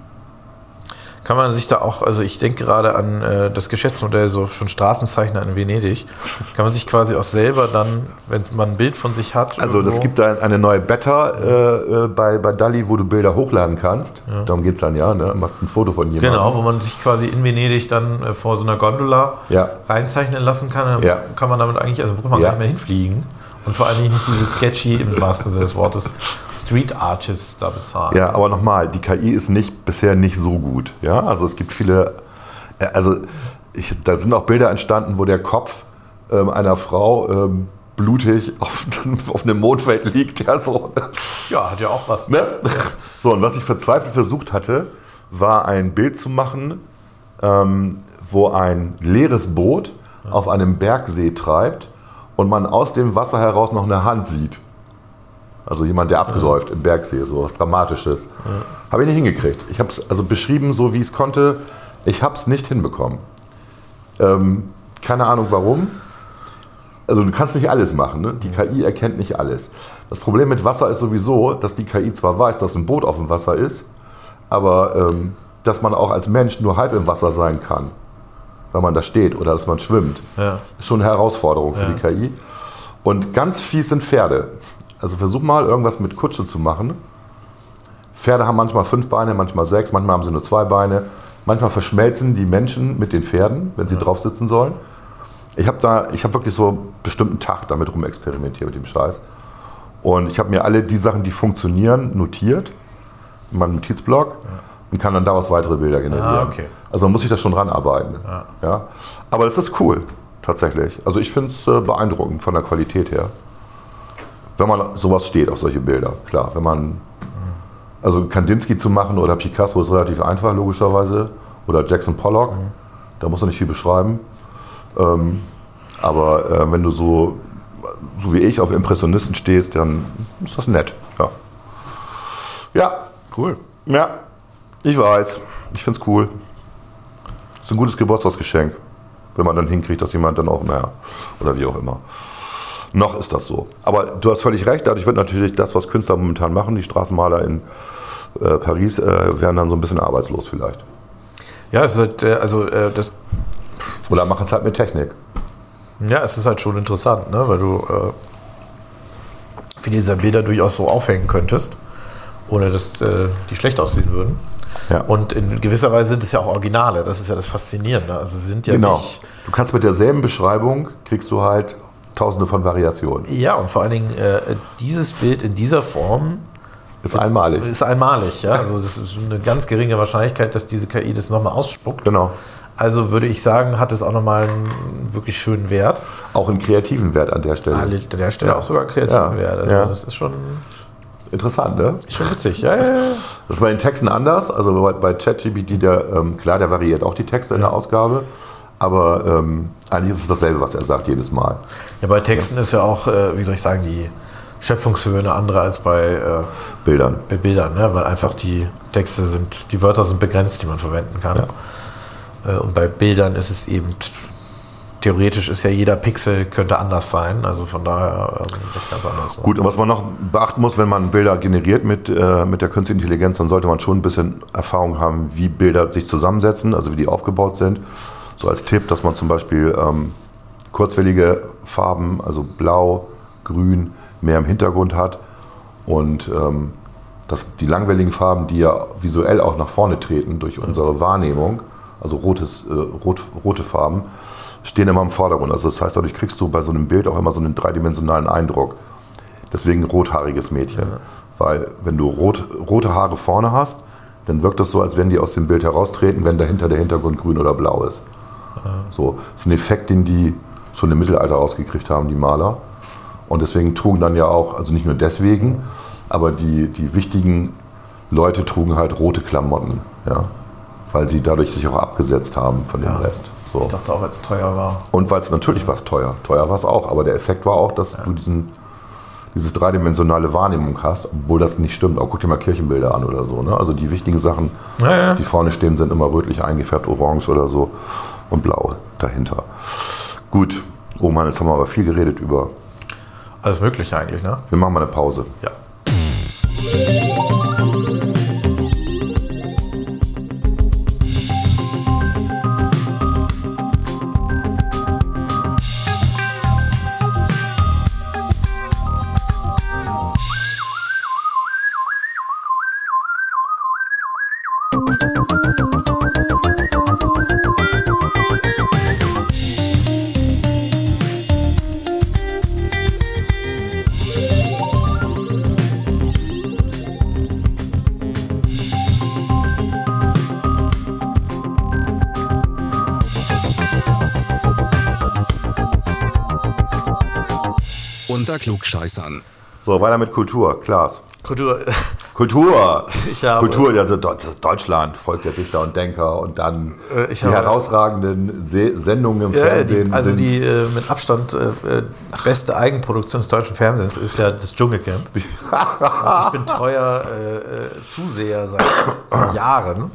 Kann man sich da auch, also ich denke gerade an äh, das Geschäftsmodell so schon Straßenzeichner in Venedig, kann man sich quasi auch selber dann, wenn man ein Bild von sich hat. Also das gibt da eine neue Beta äh, äh, bei, bei Dalli, wo du Bilder hochladen kannst. Darum geht es dann ja, ne? machst ein Foto von jemandem. Genau, wo man sich quasi in Venedig dann äh, vor so einer Gondola Ja. reinzeichnen lassen kann. Dann Ja. kann man damit eigentlich, also muss man Ja. gar nicht mehr hinfliegen. Und vor allem nicht diese sketchy, im wahrsten Sinne des Wortes, Street Artists da bezahlen. Ja, aber nochmal, die KI ist nicht, bisher nicht so gut. Ja, also es gibt viele, äh, also ich, da sind auch Bilder entstanden, wo der Kopf ähm, einer Frau ähm, blutig auf, auf einem Mondfeld liegt. Ja, so. Ja, hat ja auch was. Ne? So, und was ich verzweifelt versucht hatte, war ein Bild zu machen, ähm, wo ein leeres Boot auf einem Bergsee treibt und man aus dem Wasser heraus noch eine Hand sieht. Also jemand, der abgesäuft im Bergsee, so was Dramatisches. Habe ich nicht hingekriegt. Ich habe es also beschrieben, so wie ich es konnte. Ich habe es nicht hinbekommen. Ähm, keine Ahnung warum. Also du kannst nicht alles machen. Ne? Die KI erkennt nicht alles. Das Problem mit Wasser ist sowieso, dass die KI zwar weiß, dass ein Boot auf dem Wasser ist, aber ähm, dass man auch als Mensch nur halb im Wasser sein kann, wenn man da steht oder dass man schwimmt, Ja. ist schon eine Herausforderung für Ja. die KI. Und ganz fies sind Pferde. Also versuch mal irgendwas mit Kutsche zu machen. Pferde haben manchmal fünf Beine, manchmal sechs, manchmal haben sie nur zwei Beine. Manchmal verschmelzen die Menschen mit den Pferden, wenn sie drauf sitzen sollen. Ich habe da, ich habe wirklich so einen bestimmten Tag damit rumexperimentiert mit dem Scheiß. Und ich habe mir alle die Sachen, die funktionieren, notiert in meinem Notizblock und kann dann daraus weitere Bilder generieren. Ah, okay. Also man muss sich da schon ranarbeiten. Ja. Aber das ist cool, tatsächlich. Also ich finde es äh, beeindruckend von der Qualität her. Wenn man sowas steht auf solche Bilder, klar. Wenn man, also Kandinsky zu machen oder Picasso ist relativ einfach, logischerweise. Oder Jackson Pollock, da muss man nicht viel beschreiben. Ähm, aber äh, wenn du so, so wie ich auf Impressionisten stehst, dann ist das nett. Ja, ja Cool. ja, ich weiß. Ich finde es cool. Ist ein gutes Geburtstagsgeschenk, wenn man dann hinkriegt, dass jemand dann auch, naja, oder wie auch immer. Noch ist das so. Aber du hast völlig recht, dadurch wird natürlich das, was Künstler momentan machen, die Straßenmaler in äh, Paris, äh, werden dann so ein bisschen arbeitslos vielleicht. Ja, es ist halt, äh, also äh, das, Oder machen es halt mit Technik. ja, es ist halt schon interessant, ne? weil du äh, viele dieser Bilder durchaus so aufhängen könntest, ohne dass äh, die schlecht aussehen würden. Ja. Und in gewisser Weise sind es ja auch Originale, das ist ja das Faszinierende. Also sind ja genau. nicht. Du kannst mit derselben Beschreibung, kriegst du halt tausende von Variationen. Ja, und vor allen Dingen äh, dieses Bild in dieser Form Ist einmalig. ist einmalig. Ja? Also das ist eine ganz geringe Wahrscheinlichkeit, dass diese KI das nochmal ausspuckt. Genau. Also würde ich sagen, hat es auch nochmal einen wirklich schönen Wert. Auch einen kreativen Wert an der Stelle. An der Stelle auch sogar einen kreativen Ja. Wert. Also Ja. das ist schon, Interessant, ne? ist schon witzig. Ja, ja, ja. Das ist bei den Texten anders. Also bei, bei ChatGPT, der, ähm, klar, der variiert auch die Texte in der Ausgabe. Aber ähm, eigentlich ist es dasselbe, was er sagt jedes Mal. ja, bei Texten ist ja auch, äh, wie soll ich sagen, die Schöpfungshöhe eine andere als bei, äh, Bildern. bei Bildern, ne? weil einfach die Texte sind, die Wörter sind begrenzt, die man verwenden kann. Äh, und bei Bildern ist es eben, theoretisch ist ja jeder Pixel könnte anders sein, also von daher ähm, das ist ganz anders. Ne? Gut, und was man noch beachten muss, wenn man Bilder generiert mit, äh, mit der künstlichen Intelligenz, dann sollte man schon ein bisschen Erfahrung haben, wie Bilder sich zusammensetzen, also wie die aufgebaut sind. So als Tipp, dass man zum Beispiel ähm, kurzwellige Farben, also blau, grün, mehr im Hintergrund hat und ähm, dass die langwelligen Farben, die ja visuell auch nach vorne treten durch unsere Wahrnehmung, also rotes, äh, rot, rote Farben, stehen immer im Vordergrund. Also das heißt, dadurch kriegst du bei so einem Bild auch immer so einen dreidimensionalen Eindruck. Deswegen rothaariges Mädchen. Weil wenn du rot, rote Haare vorne hast, dann wirkt es so, als wenn die aus dem Bild heraustreten, wenn dahinter der Hintergrund grün oder blau ist. So, das ist ein Effekt, den die schon im Mittelalter rausgekriegt haben, die Maler. Und deswegen trugen dann ja auch, also nicht nur deswegen, aber die, die wichtigen Leute trugen halt rote Klamotten, ja, weil sie dadurch sich auch abgesetzt haben von dem Ja. Rest. So. Ich dachte auch, weil es teuer war. Und weil es natürlich war es teuer. Teuer war es auch, aber der Effekt war auch, dass du diesen, dieses dreidimensionale Wahrnehmung hast, obwohl das nicht stimmt. Auch guck dir mal Kirchenbilder an oder so. Ne? Also die wichtigen Sachen, Ja, ja. die vorne stehen, sind immer rötlich eingefärbt, orange oder so und blau dahinter. Gut, Roman, jetzt haben wir aber viel geredet über. Alles Mögliche eigentlich, ne? Wir machen mal eine Pause. Ja. Unter Klugscheißern. So, weiter mit Kultur. Klaas. Kultur. Kultur! Ich habe- Kultur, also Deu- Deutschland, Volk der Dichter und Denker und dann Äh, ich die habe- herausragenden Se Sendungen im Ja, Fernsehen. die, also sind, die äh, mit Abstand äh, äh, beste Eigenproduktion des deutschen Fernsehens ist ja das Dschungelcamp. Ich bin treuer äh, äh, Zuseher seit, seit Jahren,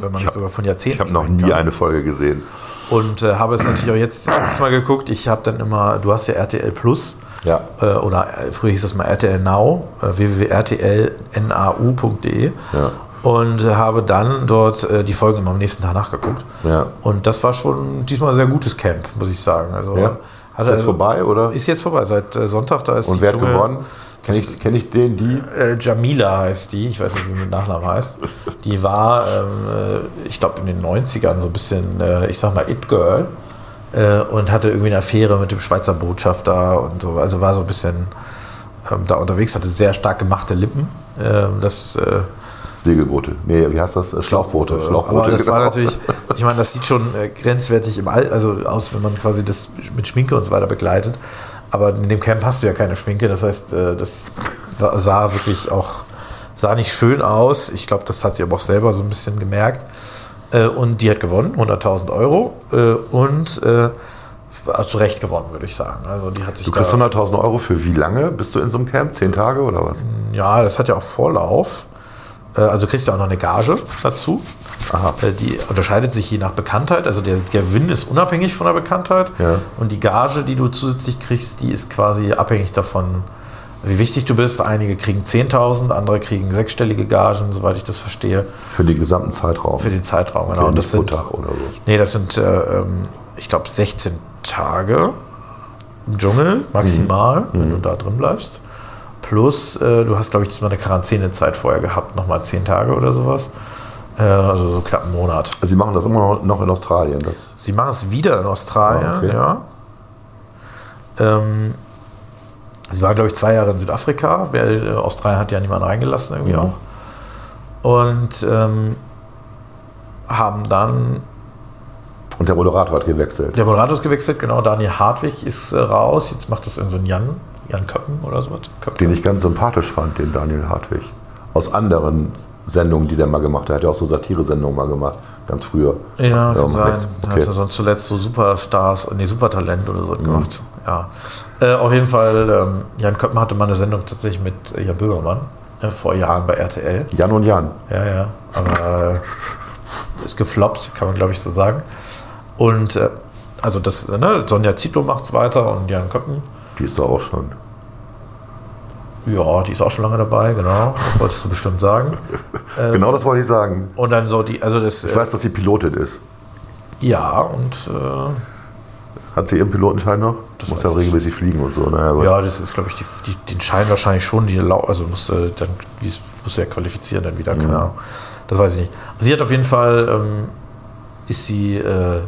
wenn man nicht sogar von Jahrzehnten ich habe noch nie kann. eine Folge gesehen. Und äh, habe es natürlich auch jetzt, jetzt mal geguckt. Ich habe dann immer, du hast ja RTL Plus. Ja. Äh, oder äh, früher hieß das mal RTL Now, äh, www.rtlnau.de. Ja. Und habe dann dort äh, die Folgen immer am nächsten Tag nachgeguckt. Ja. Und das war schon diesmal ein sehr gutes Camp, muss ich sagen. Also, Ja. hatte- Ist jetzt vorbei, oder? Ist jetzt vorbei, seit äh, Sonntag. Da ist Und wer hat gewonnen? Kenne ich, kenn ich den, die? äh, Jamila heißt die, ich weiß nicht, wie mit Nachnamen heißt. Die war, ähm, äh, ich glaube, in den 90ern so ein bisschen, ich sag mal, It-Girl äh, und hatte irgendwie eine Affäre mit dem Schweizer Botschafter und so. Also war so ein bisschen ähm, da unterwegs, hatte sehr stark gemachte Lippen. Ähm, das äh, Segelboote. Nee, wie heißt das? Äh, Schlauchboote. Schlauchboote. aber das war genau. natürlich, ich meine, das sieht schon äh, grenzwertig im All, also aus, wenn man quasi das mit Schminke und so weiter begleitet. Aber in dem Camp hast du ja keine Schminke, das heißt, äh, das war- sah wirklich auch, sah nicht schön aus. Ich glaube, das hat sie aber auch selber so ein bisschen gemerkt. Äh, Und die hat gewonnen, 100.000 Euro. äh, Und äh, zu Recht gewonnen, würde ich sagen. Also die hat sich Du kriegst da, 100.000 Euro für wie lange bist du in so einem Camp? Zehn Tage oder was? Ja, das hat ja auch Vorlauf. Äh, Also kriegst du auch noch eine Gage dazu. Äh, Die unterscheidet sich je nach Bekanntheit. Also der Gewinn ist unabhängig von der Bekanntheit. Ja. Und die Gage, die du zusätzlich kriegst, die ist quasi abhängig davon, wie wichtig du bist. Einige kriegen 10.000, andere kriegen sechsstellige Gagen, soweit ich das verstehe, Für den gesamten Zeitraum. für den Zeitraum. Genau. Okay, das sind, Tag oder so. Nee, das sind, äh, ähm, ich glaube, 16 Tage im Dschungel maximal, wenn du da drin bleibst. Plus, äh, du hast, glaube ich, diesmal eine Quarantänezeit vorher gehabt, nochmal 10 Tage oder sowas. Äh, also so knapp einen Monat. Also sie machen das immer noch- noch in Australien. Das, Sie machen es wieder in Australien, Ah, okay. ja. Ähm, sie war, glaube ich, zwei Jahre in Südafrika, weil äh, Australien hat ja niemanden reingelassen irgendwie Mhm. auch. Und ähm, haben dann und der Moderator hat gewechselt. Der Moderator ist gewechselt, genau. Daniel Hartwig ist äh, raus. Jetzt macht das irgend so ein Jan, Jan Köppen oder so. Den ich ganz sympathisch fand, den Daniel Hartwig. Aus anderen Sendungen, die der mal gemacht hat. Er hat ja auch so Satire-Sendungen mal gemacht, ganz früher. Ja, kann macht sein. nichts. Er Okay. hatte sonst zuletzt so Superstars, nee, Supertalent oder so gemacht. Ja. Äh, auf jeden Fall, ähm, Jan Köppen hatte mal eine Sendung tatsächlich mit äh, Jan Böhmermann äh, vor Jahren bei RTL. Jan und Jan. Ja, ja. Aber äh, ist gefloppt, kann man glaube ich so sagen. Und äh, also das, ne, Sonja Zito macht es weiter und Jan Köppen. Die ist doch auch schon. Ja, die ist auch schon lange dabei, genau. Das wolltest du bestimmt sagen. genau das wollte ich sagen. Und dann so die, also das. Ich weiß, dass sie Pilotin ist. Ja, und äh, Hat sie ihren Pilotenschein noch? Das Muss ja ich regelmäßig fliegen und so. Naja, aber ja, das ist, glaube ich, die, die, den Schein wahrscheinlich schon, die also musste dann, wie es- musste ja qualifizieren dann wieder, keine Ahnung. Das weiß ich nicht. Sie hat auf jeden Fall, ähm, ist sie, äh,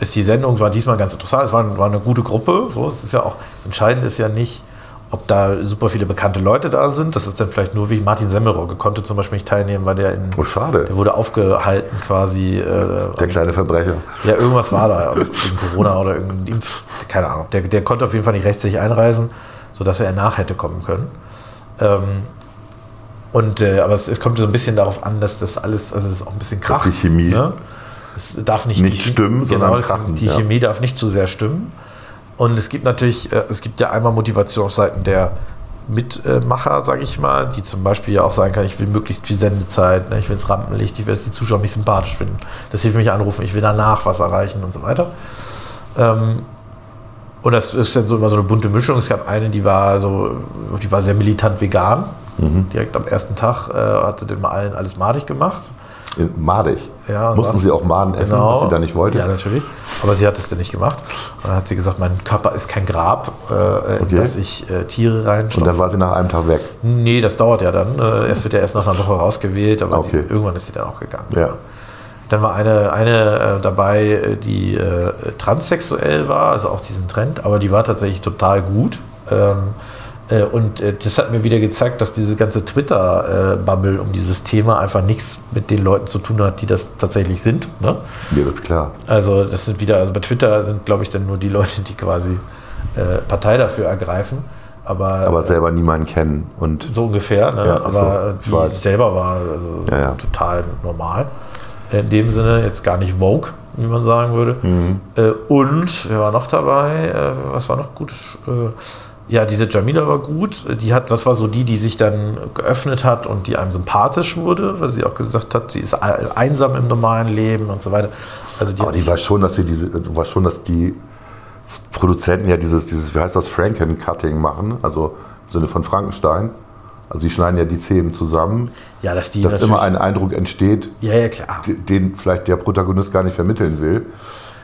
ist die Sendung, war diesmal ganz interessant, es war, war eine gute Gruppe, so, es ist ja auch, das Entscheidende ist ja nicht, ob da super viele bekannte Leute da sind. Das ist dann vielleicht nur wie Martin Semmelrogge konnte zum Beispiel nicht teilnehmen, weil der in. Oh, schade. Der wurde aufgehalten quasi. Äh, Der kleine Verbrecher. ja, irgendwas war da, wegen Corona oder irgendein Impf, keine Ahnung. Der, der konnte auf jeden Fall nicht rechtzeitig einreisen, sodass er nach hätte kommen können. Ähm, und, äh, aber es, es kommt so ein bisschen darauf an, dass das alles, also das ist auch ein bisschen kracht. die Chemie Ne? Es darf nicht, nicht die, stimmen, sondern genau, es- krachen, Die ja. Chemie darf nicht zu sehr stimmen. Und es gibt natürlich, äh, es gibt ja einmal Motivation auf Seiten der Mitmacher, sage ich mal, die zum Beispiel ja auch sagen kann, ich will möglichst viel Sendezeit, ne, ich will ins Rampenlicht, ich will, dass die Zuschauer mich sympathisch finden, dass sie mich anrufen, ich will danach was erreichen und so weiter. Ähm, und das ist dann so immer so eine bunte Mischung. Es gab eine, die war so, die war sehr militant vegan. Mhm. Direkt am ersten Tag äh, hat sie den mal allen alles madig gemacht. In Madig. Ja, und Mussten was- sie auch Maden essen, was sie da nicht wollte? Ja, natürlich. Aber sie hat es dann nicht gemacht. Und dann hat sie gesagt, mein Körper ist kein Grab, äh, in Okay. das ich äh, Tiere Und reinstopfe. dann war sie nach einem Tag weg. Nee, das dauert ja dann. Äh, es wird ja erst nach einer Woche rausgewählt, aber Okay. die, irgendwann ist sie dann auch gegangen. Ja. Dann war eine, eine äh, dabei, äh, die äh, transsexuell war, also auch diesen Trend, aber die war tatsächlich total gut. Ähm, äh, und äh, das hat mir wieder gezeigt, dass diese ganze Twitter-Bubble um dieses Thema einfach nichts mit den Leuten zu tun hat, die das tatsächlich sind. Ne? Ja, das ist klar. Also das sind wieder, also bei Twitter sind, glaube ich, dann nur die Leute, die quasi äh, Partei dafür ergreifen. Aber, Aber selber niemanden kennen. Und so ungefähr, ne? Ja, aber so. Ich die weiß. selber war also Ja, ja. total normal. In dem Sinne jetzt gar nicht Vogue, wie man sagen würde. Mhm. Äh, und wer war noch dabei? Äh, was war noch gut? Ja, diese Jamila war gut. Die hat, das war so die, die sich dann geöffnet hat und die einem sympathisch wurde, weil sie auch gesagt hat, sie ist einsam im normalen Leben und so weiter. Also die aber die war schon, dass sie diese, weißt schon, dass die Produzenten ja dieses, dieses, wie heißt das, Franken-Cutting machen, also im Sinne von Frankenstein. Also sie schneiden ja die Szenen zusammen, ja, dass die dass immer ein Eindruck entsteht, Ja, ja, den vielleicht der Protagonist gar nicht vermitteln will.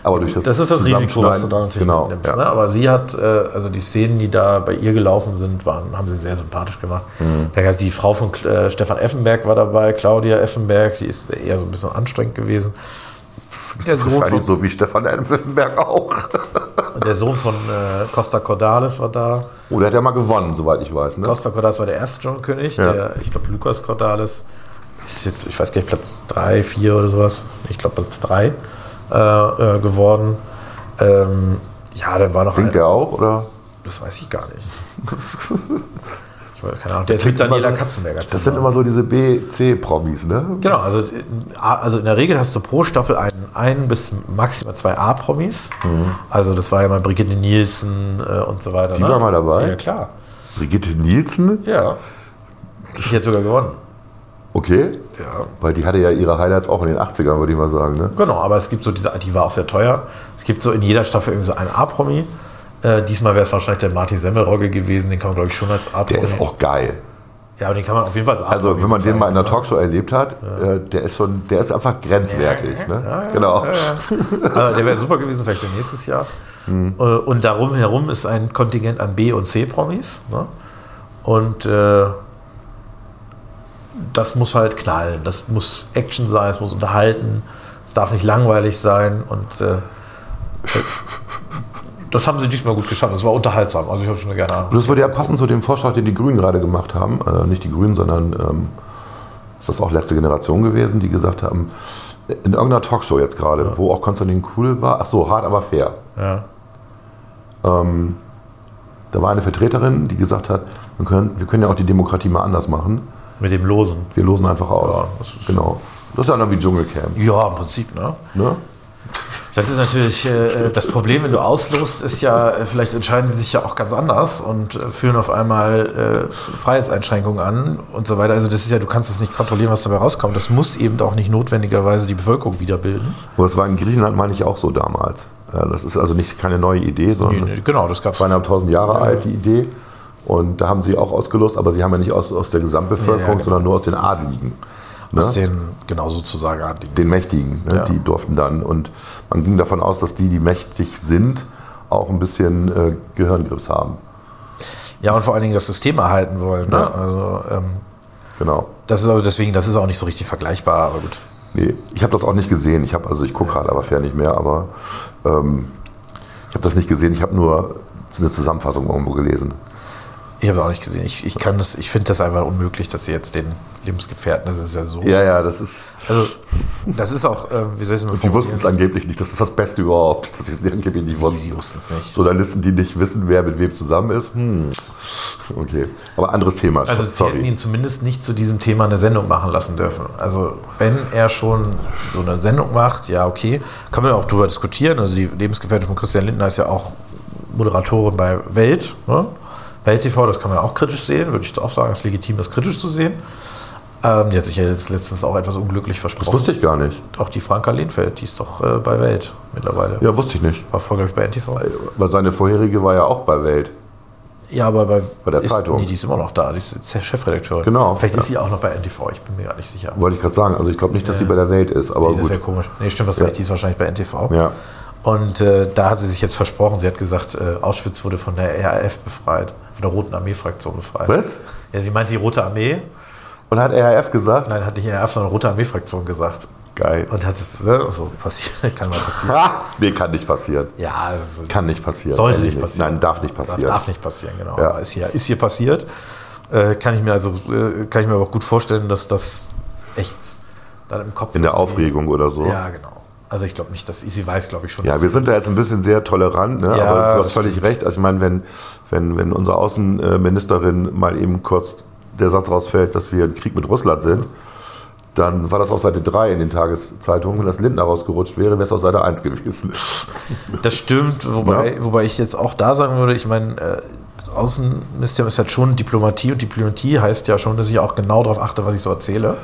Aber durch das Das ist das Risiko, was du da natürlich genau, mitnimmst. ja. Ne? Aber sie hat, äh, also die Szenen, die da bei ihr gelaufen sind, waren, haben sie sehr sympathisch gemacht. Mhm. Die Frau von äh, Stefan Effenberg war dabei, Claudia Effenberg, die ist eher so ein bisschen anstrengend gewesen. Der Sohn Wahrscheinlich von, so wie Stefan Effenberg auch. der Sohn von äh, Costa Cordalis war da. Oh, der hat ja mal gewonnen, soweit ich weiß. Ne? Costa Cordalis war der erste Dschungelkönig. Ja. Der, ich glaube, Lukas Cordalis ist jetzt, ich weiß gar nicht, Platz 3, 4 oder sowas. Ich glaube, Platz 3 äh, äh, geworden. Ähm, ja, dann war noch Singt der auch? Oder? Das weiß ich gar nicht. ich weiß, keine Ahnung. Der immer Daniela so- Katzenberger Das sind immer so diese B-C-Promis, ne? Genau, also, äh, also in der Regel hast du pro Staffel einen, ein bis maximal zwei A-Promis. Also das war ja mal Brigitte Nielsen äh, und so weiter. Mhm. Die war mal dabei? Ja, klar. Brigitte Nielsen? Ja. Die hat sogar gewonnen. Okay. Ja. Weil die hatte ja ihre Highlights auch in den 80ern, würde ich mal sagen. Ne? Genau, aber es gibt so diese, die war auch sehr teuer. Es gibt so in jeder Staffel irgendwie so einen A-Promi. Äh, diesmal wäre es wahrscheinlich der Martin Semmelrogge gewesen, den kann man glaube ich schon als A-Promi. Der ist auch geil. Ja, aber den kann man auf jeden Fall als A-Promi Also wenn man den mal in der bezeichnen, Talkshow erlebt hat, äh, der ist schon, der ist einfach grenzwertig. Ja, ne? ja, ja, genau. ja, ja. Also der wäre super gewesen, vielleicht nächstes Jahr. Mhm. Äh, Und darum herum ist ein Kontingent an B- und C-Promis. Ne? Und äh, das muss halt knallen. Das muss Action sein, es muss unterhalten, es darf nicht langweilig sein. Und äh, das haben sie diesmal gut geschafft. Es war unterhaltsam. Also ich habe es mir gerne Und das würde ja passen zu dem Vorschlag, den die Grünen gerade gemacht haben. Äh, nicht die Grünen, sondern ähm, ist das auch letzte Generation gewesen, die gesagt haben, in irgendeiner Talkshow jetzt gerade, wo auch Konstantin Kuhl war, ach so, hart aber fair. Ja. Ähm, da war eine Vertreterin, die gesagt hat, wir können, wir können ja auch die Demokratie mal anders machen. Mit dem Losen. Wir losen einfach aus. Ja, das ist- genau. Das ist ja dann wie Dschungelcamp. Ja, im Prinzip, ne? Ne? Das ist natürlich äh, das Problem, wenn du auslost, ist ja, äh, vielleicht entscheiden sie sich ja auch ganz anders und äh, führen auf einmal äh, Freiheitseinschränkungen an und so weiter. Also das ist ja, du kannst es nicht kontrollieren, was dabei rauskommt. Das muss eben auch nicht notwendigerweise die Bevölkerung wiederbilden. Aber das war in Griechenland, meine ich, auch so damals. Ja, das ist also nicht keine neue Idee, sondern Nee, nee, genau, das gab es. zweieinhalbtausend Jahre alt, die Idee. Und da haben sie auch ausgelost, aber sie haben ja nicht aus, aus der Gesamtbevölkerung, Ja, genau. sondern nur aus den Adligen. Ne? Aus den, genau sozusagen, Adligen. den Mächtigen, ne? Ja. die durften dann. Und man ging davon aus, dass die, die mächtig sind, auch ein bisschen äh, Gehirngrips haben. Ja, und vor allen Dingen das System erhalten wollen. Ne? Ja. Also ähm, Genau. das ist aber deswegen, das ist auch nicht so richtig vergleichbar, aber gut. Nee, ich habe das auch nicht gesehen. Ich habe also ich gucke gerade aber fair nicht mehr, aber ähm, ich habe das nicht gesehen. Ich habe nur eine Zusammenfassung irgendwo gelesen. Ich habe es auch nicht gesehen. Ich, ich kann das, ich finde das einfach unmöglich, dass sie jetzt den Lebensgefährten, das ist ja so. Ja, ja, das ist. Also, das ist auch, äh, wie soll ich es mal Sie wussten es angeblich nicht. Das ist das Beste überhaupt, dass sie es angeblich nicht wussten. sie wussten es nicht. Journalisten, die nicht wissen, wer mit wem zusammen ist. Hm. Okay. Aber anderes Thema. Also sie hätten Sorry. ihn zumindest nicht zu diesem Thema eine Sendung machen lassen dürfen. Also wenn er schon so eine Sendung macht, ja okay, kann man ja auch drüber diskutieren. Also die Lebensgefährtin von Christian Lindner ist ja auch Moderatorin bei Welt. Ne? Welt TV, das kann man ja auch kritisch sehen, würde ich auch sagen, es ist legitim, das kritisch zu sehen. Ähm, die hat sich ja jetzt letztens auch etwas unglücklich Das versprochen. wusste ich gar nicht. Auch die Franka Lehnfeld, die ist doch äh, bei Welt mittlerweile. Ja, wusste ich nicht. War vorher, glaube ich, bei NTV. Weil seine vorherige war ja auch bei Welt. Ja, aber bei, Bei der ist, Zeitung. Nee, die ist immer noch da. Die ist Chefredakteurin. Genau, Vielleicht ja. ist sie auch noch bei NTV. Ich bin mir gar nicht sicher. Wollte ich gerade sagen. Also ich glaube nicht, dass sie bei der Welt ist, aber Nee, das ist gut. ja komisch. Nee, stimmt, das ist Ja. recht. Die ist wahrscheinlich bei NTV. Ja. Und äh, da hat sie sich jetzt versprochen. Sie hat gesagt, äh, Auschwitz wurde von der RAF befreit, von der Roten Armee-Fraktion befreit. Was? Ja, sie meinte die Rote Armee. Und hat RAF gesagt? Nein, hat nicht RAF, sondern Rote Armee-Fraktion gesagt. Geil. Und hat es äh, so passiert. Kann mal passieren. Nee, kann nicht passieren. Ja, ist- Kann nicht passieren. Sollte nicht passieren. Nein, darf nicht passieren. Darf, darf nicht passieren, genau. Ja. Ist hier, ist hier passiert. Äh, kann ich mir also äh, kann ich mir aber auch gut vorstellen, dass das echt dann im Kopf In der Aufregung oder so. Ja, genau. Also ich glaube nicht, dass sie weiß, glaube ich schon. Ja, wir sind da jetzt ein bisschen sehr tolerant, ne? Ja, aber du hast völlig stimmt. recht. Also ich meine, wenn, wenn, wenn unsere Außenministerin mal eben kurz der Satz rausfällt, dass wir im Krieg mit Russland sind, dann war das auf Seite 3 in den Tageszeitungen. Wenn das Lindner rausgerutscht wäre, wäre es auf Seite 1 gewesen. Das stimmt, wobei, wobei ich jetzt auch da sagen würde, ich meine, äh, das Außenministerium ist halt schon Diplomatie und Diplomatie heißt ja schon, dass ich auch genau darauf achte, was ich so erzähle.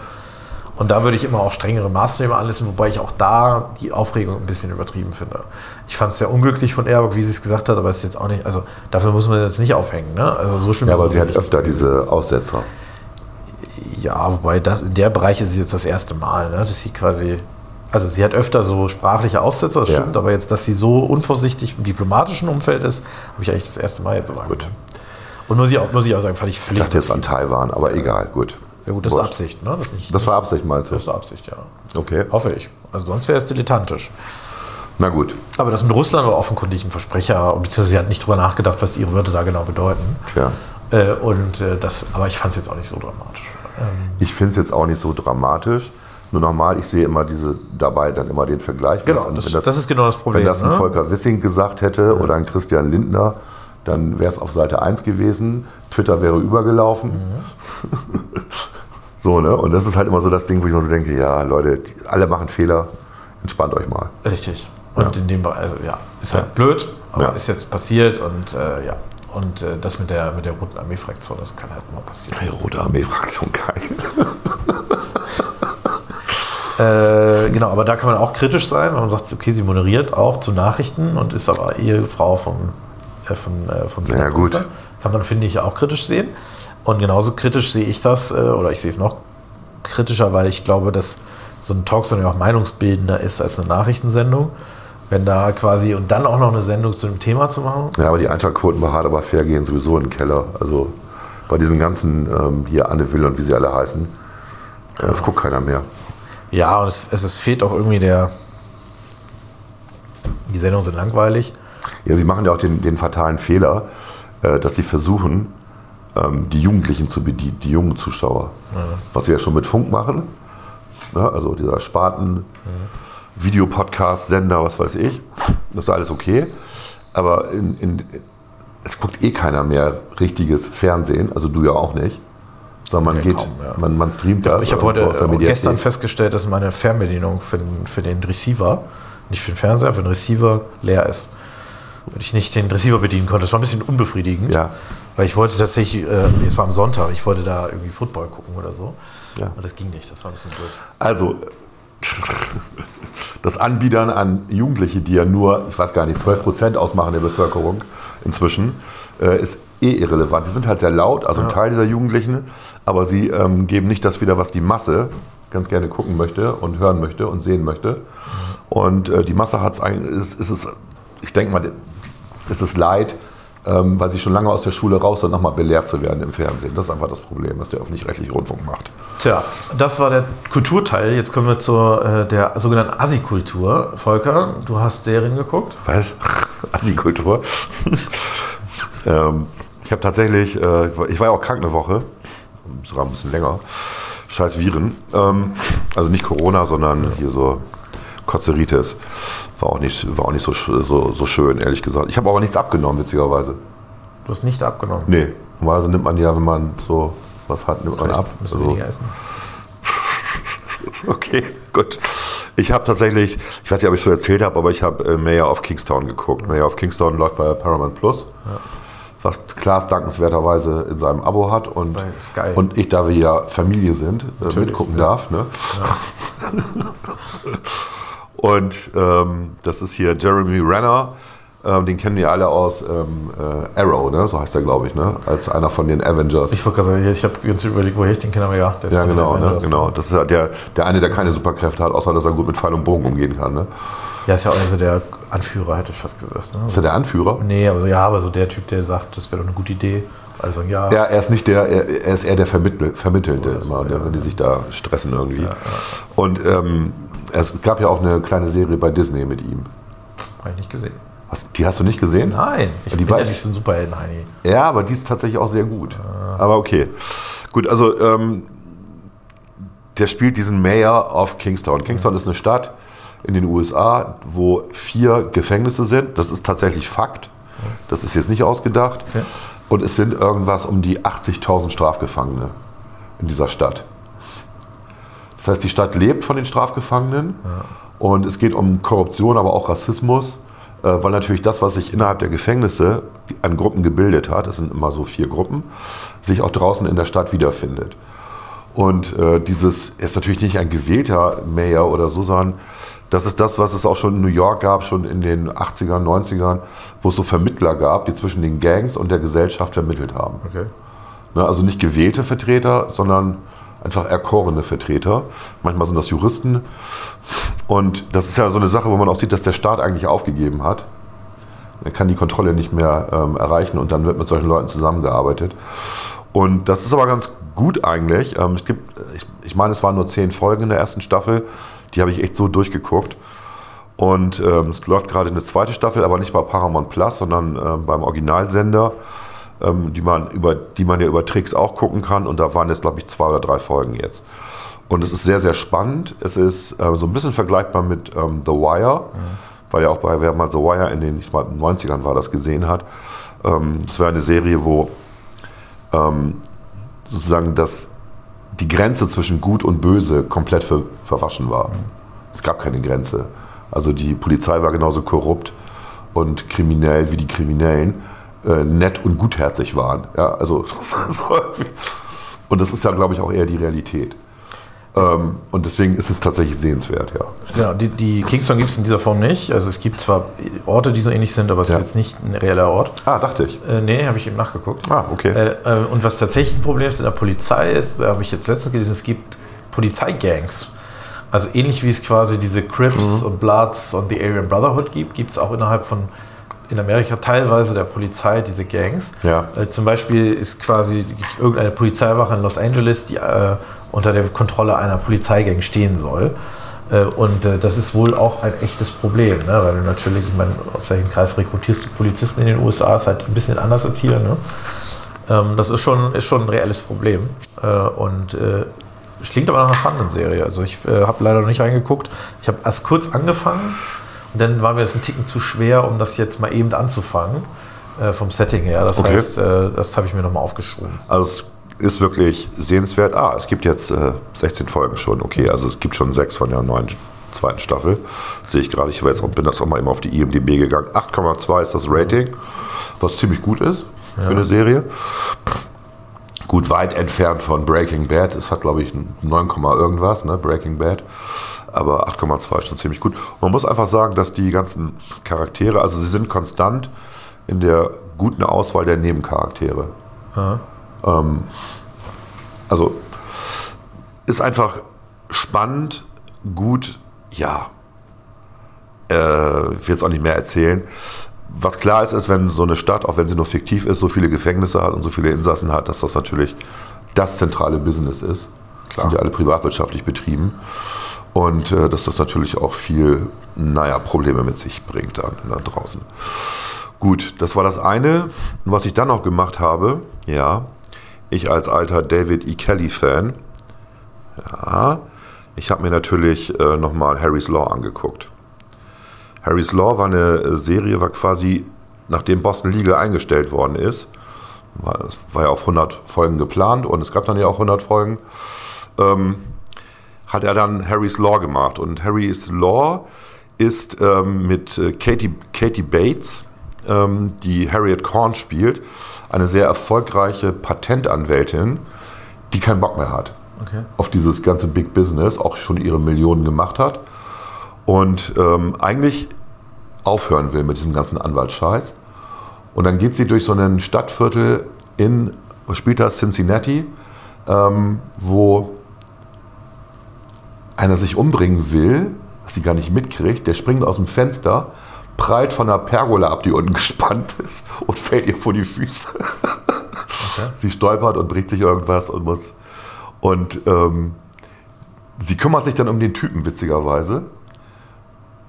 Und da würde ich immer auch strengere Maßnahmen anlassen, wobei ich auch da die Aufregung ein bisschen übertrieben finde. Ich fand es sehr unglücklich von Airburg, wie sie es gesagt hat, aber es ist jetzt auch nicht, also dafür muss man jetzt nicht aufhängen. Ne? Also so schlimm Ja, aber sie hat öfter diese Aussetzer. Ja, wobei das, in der Bereich ist es jetzt das erste Mal, ne, dass sie quasi. Also sie hat öfter so sprachliche Aussätze, das Ja. stimmt, aber jetzt, dass sie so unvorsichtig im diplomatischen Umfeld ist, habe ich eigentlich das erste Mal jetzt so Gut. Und muss ich auch, muss ich auch sagen, fand ich Ich völlig. dachte jetzt an Taiwan, aber egal, gut. Ja gut, das ist Wurscht. Absicht, ne? Das, ist nicht, Das war Absicht, meinst du? das ist Absicht, ja. Okay. Hoffe ich. Also sonst wäre es dilettantisch. Na gut. Aber das mit Russland war offenkundig ein Versprecher, beziehungsweise sie hat nicht drüber nachgedacht, was ihre Wörter da genau bedeuten. Ja. Äh, und äh, das, aber ich fand es jetzt auch nicht so dramatisch. Ähm, Ich finde es jetzt auch nicht so dramatisch. Nur nochmal, ich sehe immer diese dabei dann immer den Vergleich. Genau, wenn das- das ist genau das Problem, Wenn das ein ne? Volker Wissing gesagt hätte oder ein Christian Lindner, dann wäre es auf Seite 1 gewesen. Twitter wäre übergelaufen. Mhm. so, ne? Und das ist halt immer so das Ding, wo ich mir so denke, ja, Leute, alle machen Fehler. Entspannt euch mal. Richtig. Und Ja. in dem Bereich, also ja, ist halt blöd, aber Ja. ist jetzt passiert und äh, ja. Und äh, das mit der, mit der Roten Armee-Fraktion, das kann halt immer passieren. Die Rote Armee-Fraktion, geil. Äh, genau, aber da kann man auch kritisch sein, wenn man sagt, okay, sie moderiert auch zu Nachrichten und ist aber Ehefrau vom, äh, von, äh, vom Ja, gut. Kann man, finde ich, auch kritisch sehen. Und genauso kritisch sehe ich das, äh, oder ich sehe es noch kritischer, weil ich glaube, dass so ein Talkshow ja auch meinungsbildender ist als eine Nachrichtensendung. Wenn da quasi und dann auch noch eine Sendung zu dem Thema zu machen, Ja, aber die Einschaltquoten bei Hard aber fair gehen sowieso in den Keller. Also bei diesen ganzen ähm, hier Anne Will und wie sie alle heißen, äh, das guckt keiner mehr. Ja, und es, es, es fehlt auch irgendwie der. Die Sendungen sind langweilig. Ja, sie machen ja auch den, den fatalen Fehler, äh, dass sie versuchen, ähm, die Jugendlichen zu bedienen, die jungen Zuschauer. Was sie ja schon mit Funk machen. Ja, also dieser Spaten, Videopodcast, Sender, was weiß ich. Das ist alles okay. Aber in, in, es guckt eh keiner mehr richtiges Fernsehen, also du ja auch nicht. Sondern man Nee, geht, kaum, ja. man, man streamt das. Ich habe irgendwo heute äh, gestern festgestellt, dass meine Fernbedienung für den, für den Receiver, nicht für den Fernseher, für den Receiver leer ist. Und ich nicht den Receiver bedienen konnte. Das war ein bisschen unbefriedigend. Ja. Weil ich wollte tatsächlich, äh, es war am Sonntag, ich wollte da irgendwie Football gucken oder so. Ja. Und das ging nicht, das war ein bisschen blöd. Also, das Anbiedern an Jugendliche, die ja nur, ich weiß gar nicht, 12 Prozent ausmachen der Bevölkerung inzwischen, äh, ist eh irrelevant. Die sind halt sehr laut, also ein Teil dieser Jugendlichen, aber sie ähm, geben nicht das wieder, was die Masse ganz gerne gucken möchte und hören möchte und sehen möchte. Und äh, die Masse hat es eigentlich, ist, ist es, ich denke mal, ist es leid, ähm, weil sie schon lange aus der Schule raus sind, nochmal belehrt zu werden im Fernsehen. Das ist einfach das Problem, was der öffentlich-rechtliche Rundfunk macht. Tja, das war der Kulturteil. Jetzt kommen wir zur äh, der sogenannten Assi-Kultur. Volker, du hast Serien geguckt? Was? Assi-Kultur. ähm, Ich habe tatsächlich, äh, ich war ja auch krank eine Woche, sogar ein bisschen länger. Scheiß Viren. Ähm, also nicht Corona, sondern hier so Kotzeritis. War auch nicht, war auch nicht so, so, so schön, ehrlich gesagt. Ich habe aber nichts abgenommen, witzigerweise. Du hast nicht abgenommen. Nee, normalerweise nimmt man ja, wenn man so was hat, nimmt man Vielleicht ab. müssen Also, weniger essen. okay, gut. Ich habe tatsächlich, ich weiß nicht, ob ich schon erzählt habe, aber ich habe äh, Mayor of Kingstown geguckt. Mayor of Kingstown läuft bei Paramount Plus. Was Klaas dankenswerterweise in seinem Abo hat und, und ich, da wir ja Familie sind, äh, mitgucken ja. darf. Ne? und ähm, das ist hier Jeremy Renner, ähm, den kennen wir alle aus ähm, äh, Arrow, ne? so heißt er, glaube ich, ne? als einer von den Avengers. Ich wollte gerade sagen, ich habe jetzt überlegt, woher ich den kenne, aber ja. der ist Ja, genau, ne? Genau. Das ist ja der, der eine, der keine Superkräfte hat, außer dass er gut mit Pfeil und Bogen umgehen kann. Ne? Ja, ist ja auch so der Anführer, hätte ich fast gesagt. Ne? Ist er der Anführer? Nee, aber so, ja, aber so der Typ, der sagt, das wäre doch eine gute Idee. Also ja, Ja, er ist nicht der, er, er ist eher der Vermittl, Vermittelnde, immer, der, wenn die sich da stressen irgendwie. Und ähm, es gab ja auch eine kleine Serie bei Disney mit ihm. habe ich nicht gesehen. Was, die hast du nicht gesehen? Nein, ich Die bin ja nicht so ein Superhelden-Heini. Ja, aber die ist tatsächlich auch sehr gut. Aber okay. Gut, also ähm, der spielt diesen Mayor of Kingstown. Kingstown ist eine Stadt in den USA, wo vier Gefängnisse sind. Das ist tatsächlich Fakt. Das ist jetzt nicht ausgedacht. Okay. Und es sind irgendwas um die 80.000 Strafgefangene in dieser Stadt. Das heißt, die Stadt lebt von den Strafgefangenen und es geht um Korruption, aber auch Rassismus, äh, weil natürlich das, was sich innerhalb der Gefängnisse an Gruppen gebildet hat, es sind immer so vier Gruppen, sich auch draußen in der Stadt wiederfindet. Und äh, dieses ist natürlich nicht ein gewählter Mayor oder so, sondern das ist das, was es auch schon in New York gab, schon in den 80ern, 90ern, wo es so Vermittler gab, die zwischen den Gangs und der Gesellschaft vermittelt haben. Okay. Ne, also nicht gewählte Vertreter, sondern einfach erkorene Vertreter. Manchmal sind das Juristen. Und das ist ja so eine Sache, wo man auch sieht, dass der Staat eigentlich aufgegeben hat. Er kann die Kontrolle nicht mehr ähm, erreichen und dann wird mit solchen Leuten zusammengearbeitet. Und das ist aber ganz gut eigentlich. Ähm, es gibt, ich, ich meine, es waren nur zehn Folgen in der ersten Staffel. Die habe ich echt so durchgeguckt. Und ähm, es läuft gerade eine zweite Staffel, aber nicht bei Paramount Plus, sondern ähm, beim Originalsender, ähm, die, man über, die man ja über Tricks auch gucken kann. Und da waren jetzt, glaube ich, zwei oder drei Folgen jetzt. Und es ist sehr, sehr spannend. Es ist äh, so ein bisschen vergleichbar mit ähm, The Wire, weil ja auch bei, wer mal The Wire in den ich mal, 90ern war, das gesehen hat. Ähm, das war eine Serie, wo ähm, sozusagen das, die Grenze zwischen Gut und Böse komplett ver, verwaschen war. Es gab keine Grenze. Also die Polizei war genauso korrupt und kriminell wie die Kriminellen äh, nett und gutherzig waren. Ja, also und das ist ja, glaube ich, auch eher die Realität. Ähm, und deswegen ist es tatsächlich sehenswert, ja. Genau, die, die Kingston gibt es in dieser Form nicht. Also es gibt zwar Orte, die so ähnlich sind, aber es Ja. ist jetzt nicht ein reeller Ort. Ah, dachte ich. Äh, nee, habe ich eben nachgeguckt. Ah, okay. Äh, äh, und was tatsächlich ein Problem ist in der Polizei ist, da habe ich jetzt letztens gelesen, es gibt Polizeigangs. Also ähnlich wie es quasi diese Mhm. Crips und Bloods und die Aryan Brotherhood gibt, gibt es auch innerhalb von in Amerika teilweise der Polizei diese Gangs. Ja. Äh, zum Beispiel ist quasi, gibt es irgendeine Polizeiwache in Los Angeles, die äh, unter der Kontrolle einer Polizeigang stehen soll. Äh, und äh, das ist wohl auch ein echtes Problem, ne? weil du natürlich, ich meine, aus welchem Kreis rekrutierst du Polizisten in den USA, ist halt ein bisschen anders als hier. Ne? Ähm, das ist schon, ist schon ein reelles Problem. Äh, und es klingt aber nach einer spannenden Serie. Also ich habe leider noch nicht reingeguckt. Ich habe erst kurz angefangen und dann war mir das ein Ticken zu schwer, um das jetzt mal eben anzufangen. Äh, vom Setting her. Das Okay. heißt, äh, das habe ich mir nochmal aufgeschoben. Also es ist wirklich sehenswert. Ah, es gibt jetzt äh, 16 Folgen schon. Okay, also es gibt schon sechs von der neuen zweiten Staffel. Sehe ich gerade. Ich jetzt, bin das auch mal eben auf die IMDb gegangen. 8,2 ist das Rating, was ziemlich gut ist für eine Serie. Gut weit entfernt von Breaking Bad. Es hat, glaube ich, 9, Komma irgendwas, ne? Breaking Bad. Aber 8,2 ist schon ziemlich gut. Man muss einfach sagen, dass die ganzen Charaktere, also sie sind konstant in der guten Auswahl der Nebencharaktere. Ähm, also ist einfach spannend, gut, ja. Äh, ich will jetzt auch nicht mehr erzählen. Was klar ist, ist, wenn so eine Stadt, auch wenn sie nur fiktiv ist, so viele Gefängnisse hat und so viele Insassen hat, dass das natürlich das zentrale Business ist. Klar. Sind ja alle privatwirtschaftlich betrieben. Und äh, dass das natürlich auch viel, naja, Probleme mit sich bringt dann da draußen. Gut, das war das eine. Was ich dann noch gemacht habe, ja, ich als alter David E. Kelly-Fan, ja, ich habe mir natürlich äh, nochmal Harry's Law angeguckt. Harry's Law war eine Serie, war quasi, nachdem Boston Legal eingestellt worden ist, war, war ja auf 100 Folgen geplant und es gab dann ja auch 100 Folgen, ähm, hat er dann Harry's Law gemacht. Und Harry's Law ist ähm, mit äh, Katie, Katie Bates, ähm, die Harriet Korn spielt, eine sehr erfolgreiche Patentanwältin, die keinen Bock mehr hat Okay. auf dieses ganze Big Business, auch schon ihre Millionen gemacht hat und ähm, eigentlich aufhören will mit diesem ganzen Anwaltsscheiß. Und dann geht sie durch so ein Stadtviertel in, das, Cincinnati, ähm, wo einer sich umbringen will, was sie gar nicht mitkriegt, der springt aus dem Fenster, prallt von einer Pergola ab, die unten gespannt ist und fällt ihr vor die Füße. Sie stolpert und bricht sich irgendwas und muss. Und ähm, sie kümmert sich dann um den Typen, witzigerweise.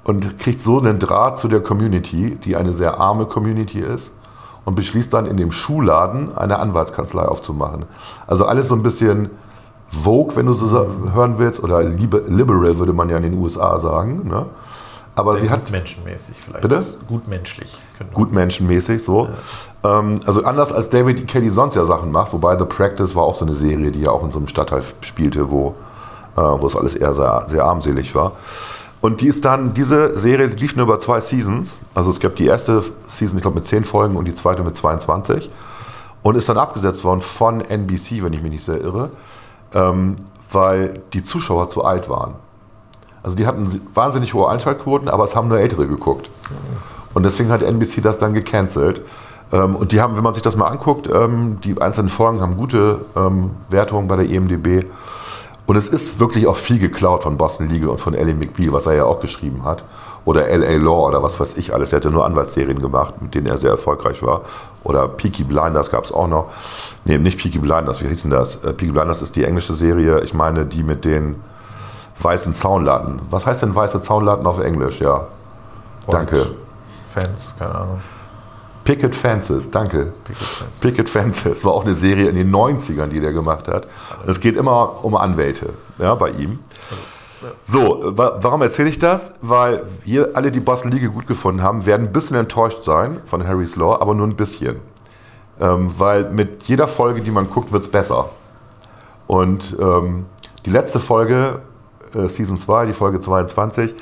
Und kriegt so einen Draht zu der Community, die eine sehr arme Community ist. Und beschließt dann in dem Schuhladen eine Anwaltskanzlei aufzumachen. Also alles so ein bisschen Vogue, wenn du so hören willst, oder libe- liberal würde man ja in den USA sagen. Ne? Aber Sehr sie hat gutmenschenmäßig vielleicht. Bitte? Gut menschlich. gut menschenmäßig so. Ähm, also anders als David E. Kelly sonst ja Sachen macht, wobei The Practice war auch so eine Serie, die ja auch in so einem Stadtteil spielte, wo, äh, wo es alles eher sehr, sehr armselig war. Und die ist dann, diese Serie lief nur über zwei Seasons. Also es gab die erste Season, ich glaube, mit 10 Folgen und die zweite mit 22. Und ist dann abgesetzt worden von NBC, wenn ich mich nicht sehr irre, ähm, weil die Zuschauer zu alt waren. Also die hatten wahnsinnig hohe Einschaltquoten, aber es haben nur Ältere geguckt. Und deswegen hat NBC das dann gecancelt. Ähm, und die haben, wenn man sich das mal anguckt, ähm, die einzelnen Folgen haben gute ähm, Wertungen bei der IMDb. Und es ist wirklich auch viel geklaut von Boston Legal und von Ellie McBeal, was er ja auch geschrieben hat. Oder LA Law oder was weiß ich alles. Er hatte nur Anwaltsserien gemacht, mit denen er sehr erfolgreich war. Oder Peaky Blinders gab es auch noch. Nee, nicht Peaky Blinders, wie hieß denn das? Äh, Peaky Blinders ist die englische Serie. Ich meine, die mit den weißen Zaunlatten. Was heißt denn weiße Zaunlatten auf Englisch? Ja. Danke. Und Fans, keine Ahnung. Picket Fences, danke. Picket Fans. Picket Fences war auch eine Serie in den 90ern, die der gemacht hat. Es geht immer um Anwälte ja, bei ihm. So, wa warum erzähle ich das? Weil wir alle, die Boston League gut gefunden haben, werden ein bisschen enttäuscht sein von Harry's Law, aber nur ein bisschen. Ähm, weil mit jeder Folge, die man guckt, wird es besser. Und ähm, die letzte Folge, äh, Season 2, die Folge 22,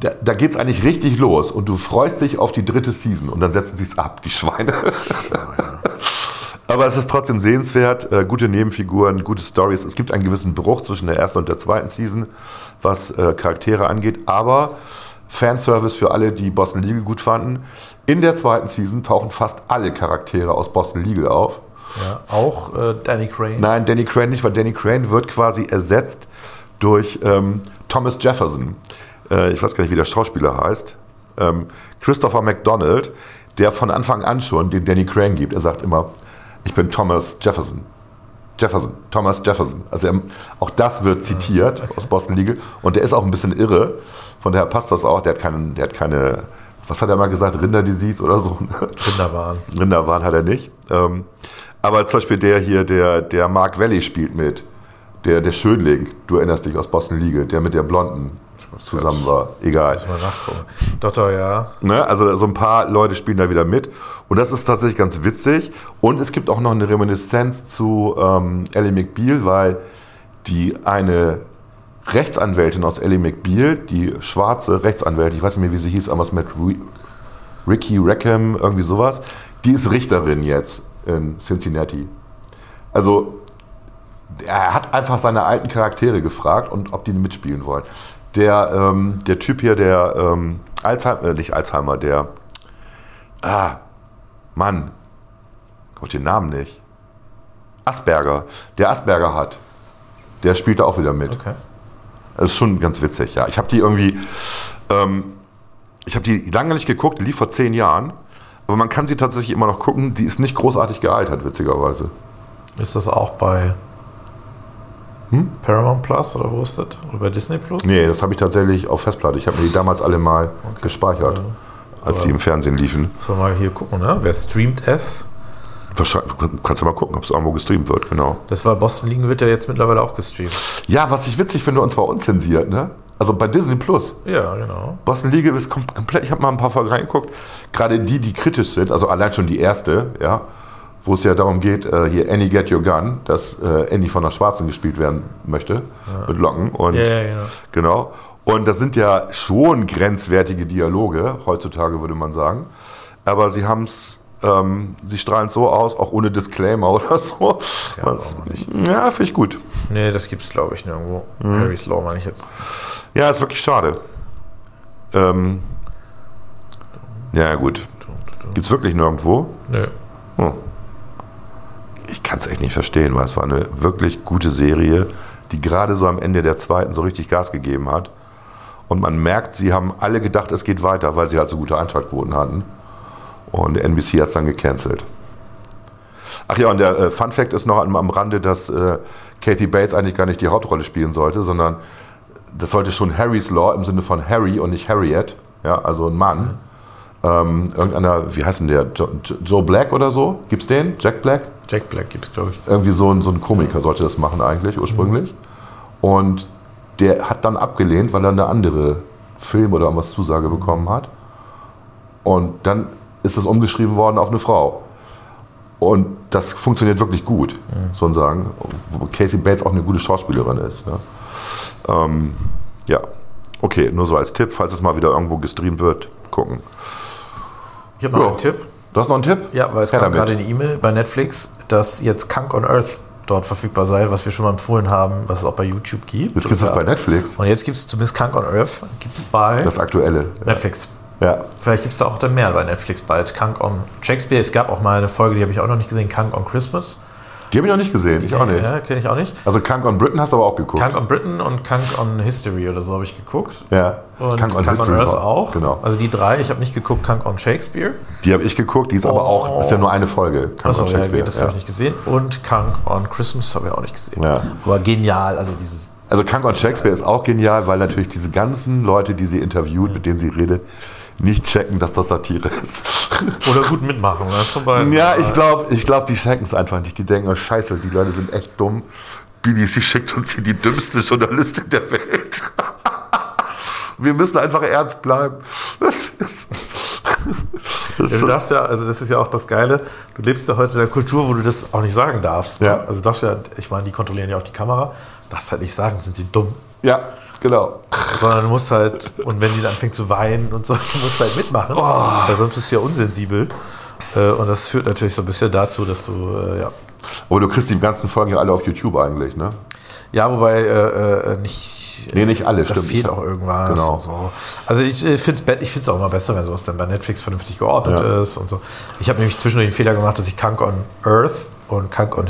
da, da geht es eigentlich richtig los und du freust dich auf die dritte Season und dann setzen sie es ab, die Schweine. Aber es ist trotzdem sehenswert, äh, gute Nebenfiguren, gute Stories. Es gibt einen gewissen Bruch zwischen der ersten und der zweiten Season, was äh, Charaktere angeht, aber Fanservice für alle, die Boston Legal gut fanden. In der zweiten Season tauchen fast alle Charaktere aus Boston Legal auf. Ja, auch äh, Danny Crane. Nein, Danny Crane nicht, weil Danny Crane wird quasi ersetzt durch ähm, Thomas Jefferson. Äh, ich weiß gar nicht, wie der Schauspieler heißt. Ähm, Christopher McDonald, der von Anfang an schon den Danny Crane gibt. Er sagt immer, ich bin Thomas Jefferson. Jefferson, Thomas Jefferson. Also er, auch das wird zitiert aus Boston Legal. Und der ist auch ein bisschen irre. Von daher passt das auch. Der hat, keinen, der hat keine, was hat er mal gesagt, Rinderdisease oder so. Rinderwahn. Rinderwahn hat er nicht. Ähm, aber zum Beispiel der hier, der, der Mark Valley spielt mit. Der, der Schönling, du erinnerst dich aus Boston Legal, der mit der Blonden zusammen war. Egal. Muss mal nachgucken. Doktor, ja. Ne? Also so ein paar Leute spielen da wieder mit. Und das ist tatsächlich ganz witzig. Und es gibt auch noch eine Reminiszenz zu ähm, Ellie McBeal, weil die eine Rechtsanwältin aus Ellie McBeal, die schwarze Rechtsanwältin, ich weiß nicht mehr, wie sie hieß, aber es mit Ri- Ricky Rackham, irgendwie sowas, die ist Richterin jetzt in Cincinnati. Also er hat einfach seine alten Charaktere gefragt und ob die mitspielen wollen. Der, ähm, der Typ hier, der ähm, Alzheimer, äh, nicht Alzheimer, der, ah, Mann, ich den Namen nicht. Asperger, der Asperger hat, der spielt da auch wieder mit. Okay. Das ist schon ganz witzig, ja. Ich habe die irgendwie, ähm, ich habe die lange nicht geguckt, die lief vor zehn Jahren, aber man kann sie tatsächlich immer noch gucken. Die ist nicht großartig gealtert, witzigerweise. Ist das auch bei Paramount Plus oder wo ist das? Oder bei Disney Plus? Nee, das habe ich tatsächlich auf Festplatte. Ich habe mir die damals alle mal gespeichert. als Aber- die im Fernsehen liefen. Sollen wir mal hier gucken, ne? Wer streamt es? Wahrscheinlich, kannst du mal gucken, ob es irgendwo gestreamt wird, genau. Das war Boston Liegen, wird ja jetzt mittlerweile auch gestreamt. Ja, was ich witzig finde, und zwar unzensiert, ne? Also bei Disney Plus. Ja, genau. Boston Legal ist kom komplett, ich habe mal ein paar Folgen reingeguckt, gerade die, die kritisch sind, also allein schon die erste, ja, wo es ja darum geht, äh, hier Annie Get Your Gun, dass äh, Annie von einer Schwarzen gespielt werden möchte, mit Locken und Ja, ja, genau. Und das sind ja schon grenzwertige Dialoge, heutzutage würde man sagen, aber sie haben es, ähm, sie strahlen es so aus, auch ohne Disclaimer oder so. Ja, Was- ja finde ich gut. Nee, das gibt's, glaube ich, nirgendwo. Mhm. Harry's Law meine ich jetzt. Ja, ist wirklich schade. Ähm, ja, gut. Gibt es wirklich nirgendwo? Nö. Hm. Ich kann es echt nicht verstehen, weil es war eine wirklich gute Serie, die gerade so am Ende der zweiten so richtig Gas gegeben hat. Und man merkt, sie haben alle gedacht, es geht weiter, weil sie halt so gute Einschaltquoten hatten. Und NBC hat es dann gecancelt. Ach ja, und der äh, Fun Fact ist noch am, am Rande, dass äh, Kathy Bates eigentlich gar nicht die Hauptrolle spielen sollte, sondern das sollte schon Harry's Law im Sinne von Harry und nicht Harriet, ja, also ein Mann. Ähm, irgendeiner, wie heißt denn der? Jo, Jo- Joe Black oder so? Gibt's den? Jack Black? Jack Black gibt's, glaube ich. Irgendwie so ein, so ein Komiker sollte das machen eigentlich ursprünglich. Und der hat dann abgelehnt, weil er eine andere Film- oder irgendwas Zusage bekommen hat. Und dann ist es umgeschrieben worden auf eine Frau. Und das funktioniert wirklich gut, soll man sagen. Wo Casey Bates auch eine gute Schauspielerin ist. Ja. Ähm, ja, okay, nur so als Tipp, falls es mal wieder irgendwo gestreamt wird, gucken. Ich habe noch Ja. einen Tipp. Du hast noch einen Tipp? Ja, weil es Her kam damit. gerade eine E-Mail bei Netflix, dass jetzt Kunk on Earth dort verfügbar sei, was wir schon mal empfohlen haben, was es auch bei YouTube gibt. Jetzt gibt es das bei Netflix, Und jetzt gibt es zumindest Kunk on Earth, gibt es bei das aktuelle. Netflix. Ja, Vielleicht gibt es da auch dann mehr bei Netflix bald. Kunk on Shakespeare. Es gab auch mal eine Folge, die habe ich auch noch nicht gesehen, Kunk on Christmas. Die habe ich noch nicht gesehen, ich auch nicht. Ja, kenne ich auch nicht. Also Kunk on Britain hast du aber auch geguckt. Kunk on Britain und Kunk on History oder so habe ich geguckt. ja. Und Kunk Kunk on, History Earth auch. Genau. Also die drei. Ich habe nicht geguckt, Kunk on Shakespeare. Die habe ich geguckt, die ist aber auch, ist ja nur eine Folge. Kunk Achso, on ja, Shakespeare, gut, das habe ich nicht gesehen. Und Kunk on Christmas habe ich auch nicht gesehen. Ja. Aber genial, also dieses. Also Kunk on Shakespeare ist auch genial, weil natürlich diese ganzen Leute, die sie interviewt, mit denen sie redet, nicht checken, dass das Satire ist. Oder gut mitmachen. Ne? Zum Beispiel. ja, ich glaube, ich glaub, die checken es einfach nicht. Die denken, oh scheiße, die Leute sind echt dumm. BBC schickt uns hier die dümmste Journalistin der Welt. Wir müssen einfach ernst bleiben. Das ist, das Ja, du darfst ja, also das ist ja auch das Geile, du lebst ja heute in einer Kultur, wo du das auch nicht sagen darfst. ne? Ja. Also du darfst ja, ich meine, die kontrollieren ja auch die Kamera, du darfst halt nicht sagen, sind sie dumm. ja, genau. Sondern du musst halt, und wenn die dann anfängt zu weinen und so, du musst halt mitmachen, weil sonst bist du ja unsensibel. Äh, Und das führt natürlich so ein bisschen dazu, dass du, äh, ja. Aber du kriegst die ganzen Folgen ja alle auf YouTube eigentlich, ne? Ja, wobei äh, äh, nicht. Nee, nicht alle, Das stimmt. fehlt auch irgendwas. Genau. So. Also ich äh, finde es ich auch immer besser, wenn sowas dann bei Netflix vernünftig geordnet Ja. ist und so. Ich habe nämlich zwischendurch den Fehler gemacht, dass ich Kunk on Earth und Kunk on,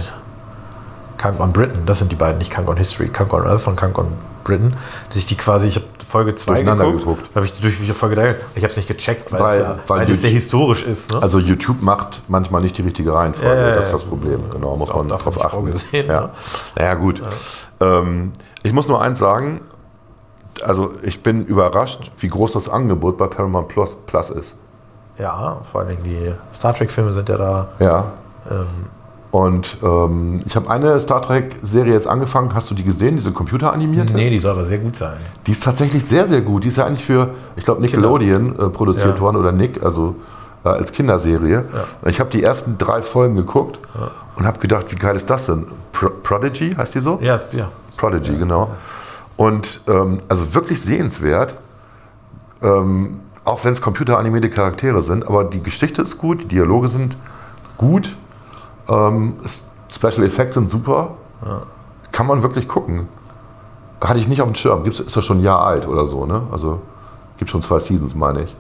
Kunk on Britain, das sind die beiden, nicht Kunk on History, Kunk on Earth und Kunk on Britain, dass ich die quasi, ich habe Folge 2 Durcheinander geguckt, habe ich die durch auf Folge 3 Ich habe es nicht gecheckt, weil, Weil- es ja, weil weil, das sehr YouTube- historisch ist. Ne? Also YouTube macht manchmal nicht die richtige Reihenfolge. Ja, ja, das ist ja. das Problem. Genau, muss man darauf achten. vorgesehen, ja. ne? Naja, gut. Ähm, ich muss nur eins sagen. Also ich bin überrascht, wie groß das Angebot bei Paramount Plus, Plus ist. ja, vor allen Dingen die Star Trek-Filme sind ja da. Ja. Ähm, Und ähm, ich habe eine Star Trek-Serie jetzt angefangen. Hast du die gesehen, diese computeranimierte? nee, die soll aber sehr gut sein. Die ist tatsächlich sehr, sehr gut. Die ist ja eigentlich für, ich glaube, Nickelodeon äh, produziert Ja. worden oder Nick, also äh, als Kinderserie. Ich habe die ersten drei Folgen geguckt und habe gedacht, wie geil ist das denn? Pro Prodigy heißt die so? Ja, ist- ja. Prodigy, genau. Und ähm, also wirklich sehenswert, ähm, auch wenn es computeranimierte Charaktere sind, aber die Geschichte ist gut, die Dialoge sind gut, ähm, Special Effects sind super, kann man wirklich gucken. Hatte ich nicht auf dem Schirm, Gibt's, ist das schon ein Jahr alt oder so, ne? Also gibt schon zwei Seasons, meine ich.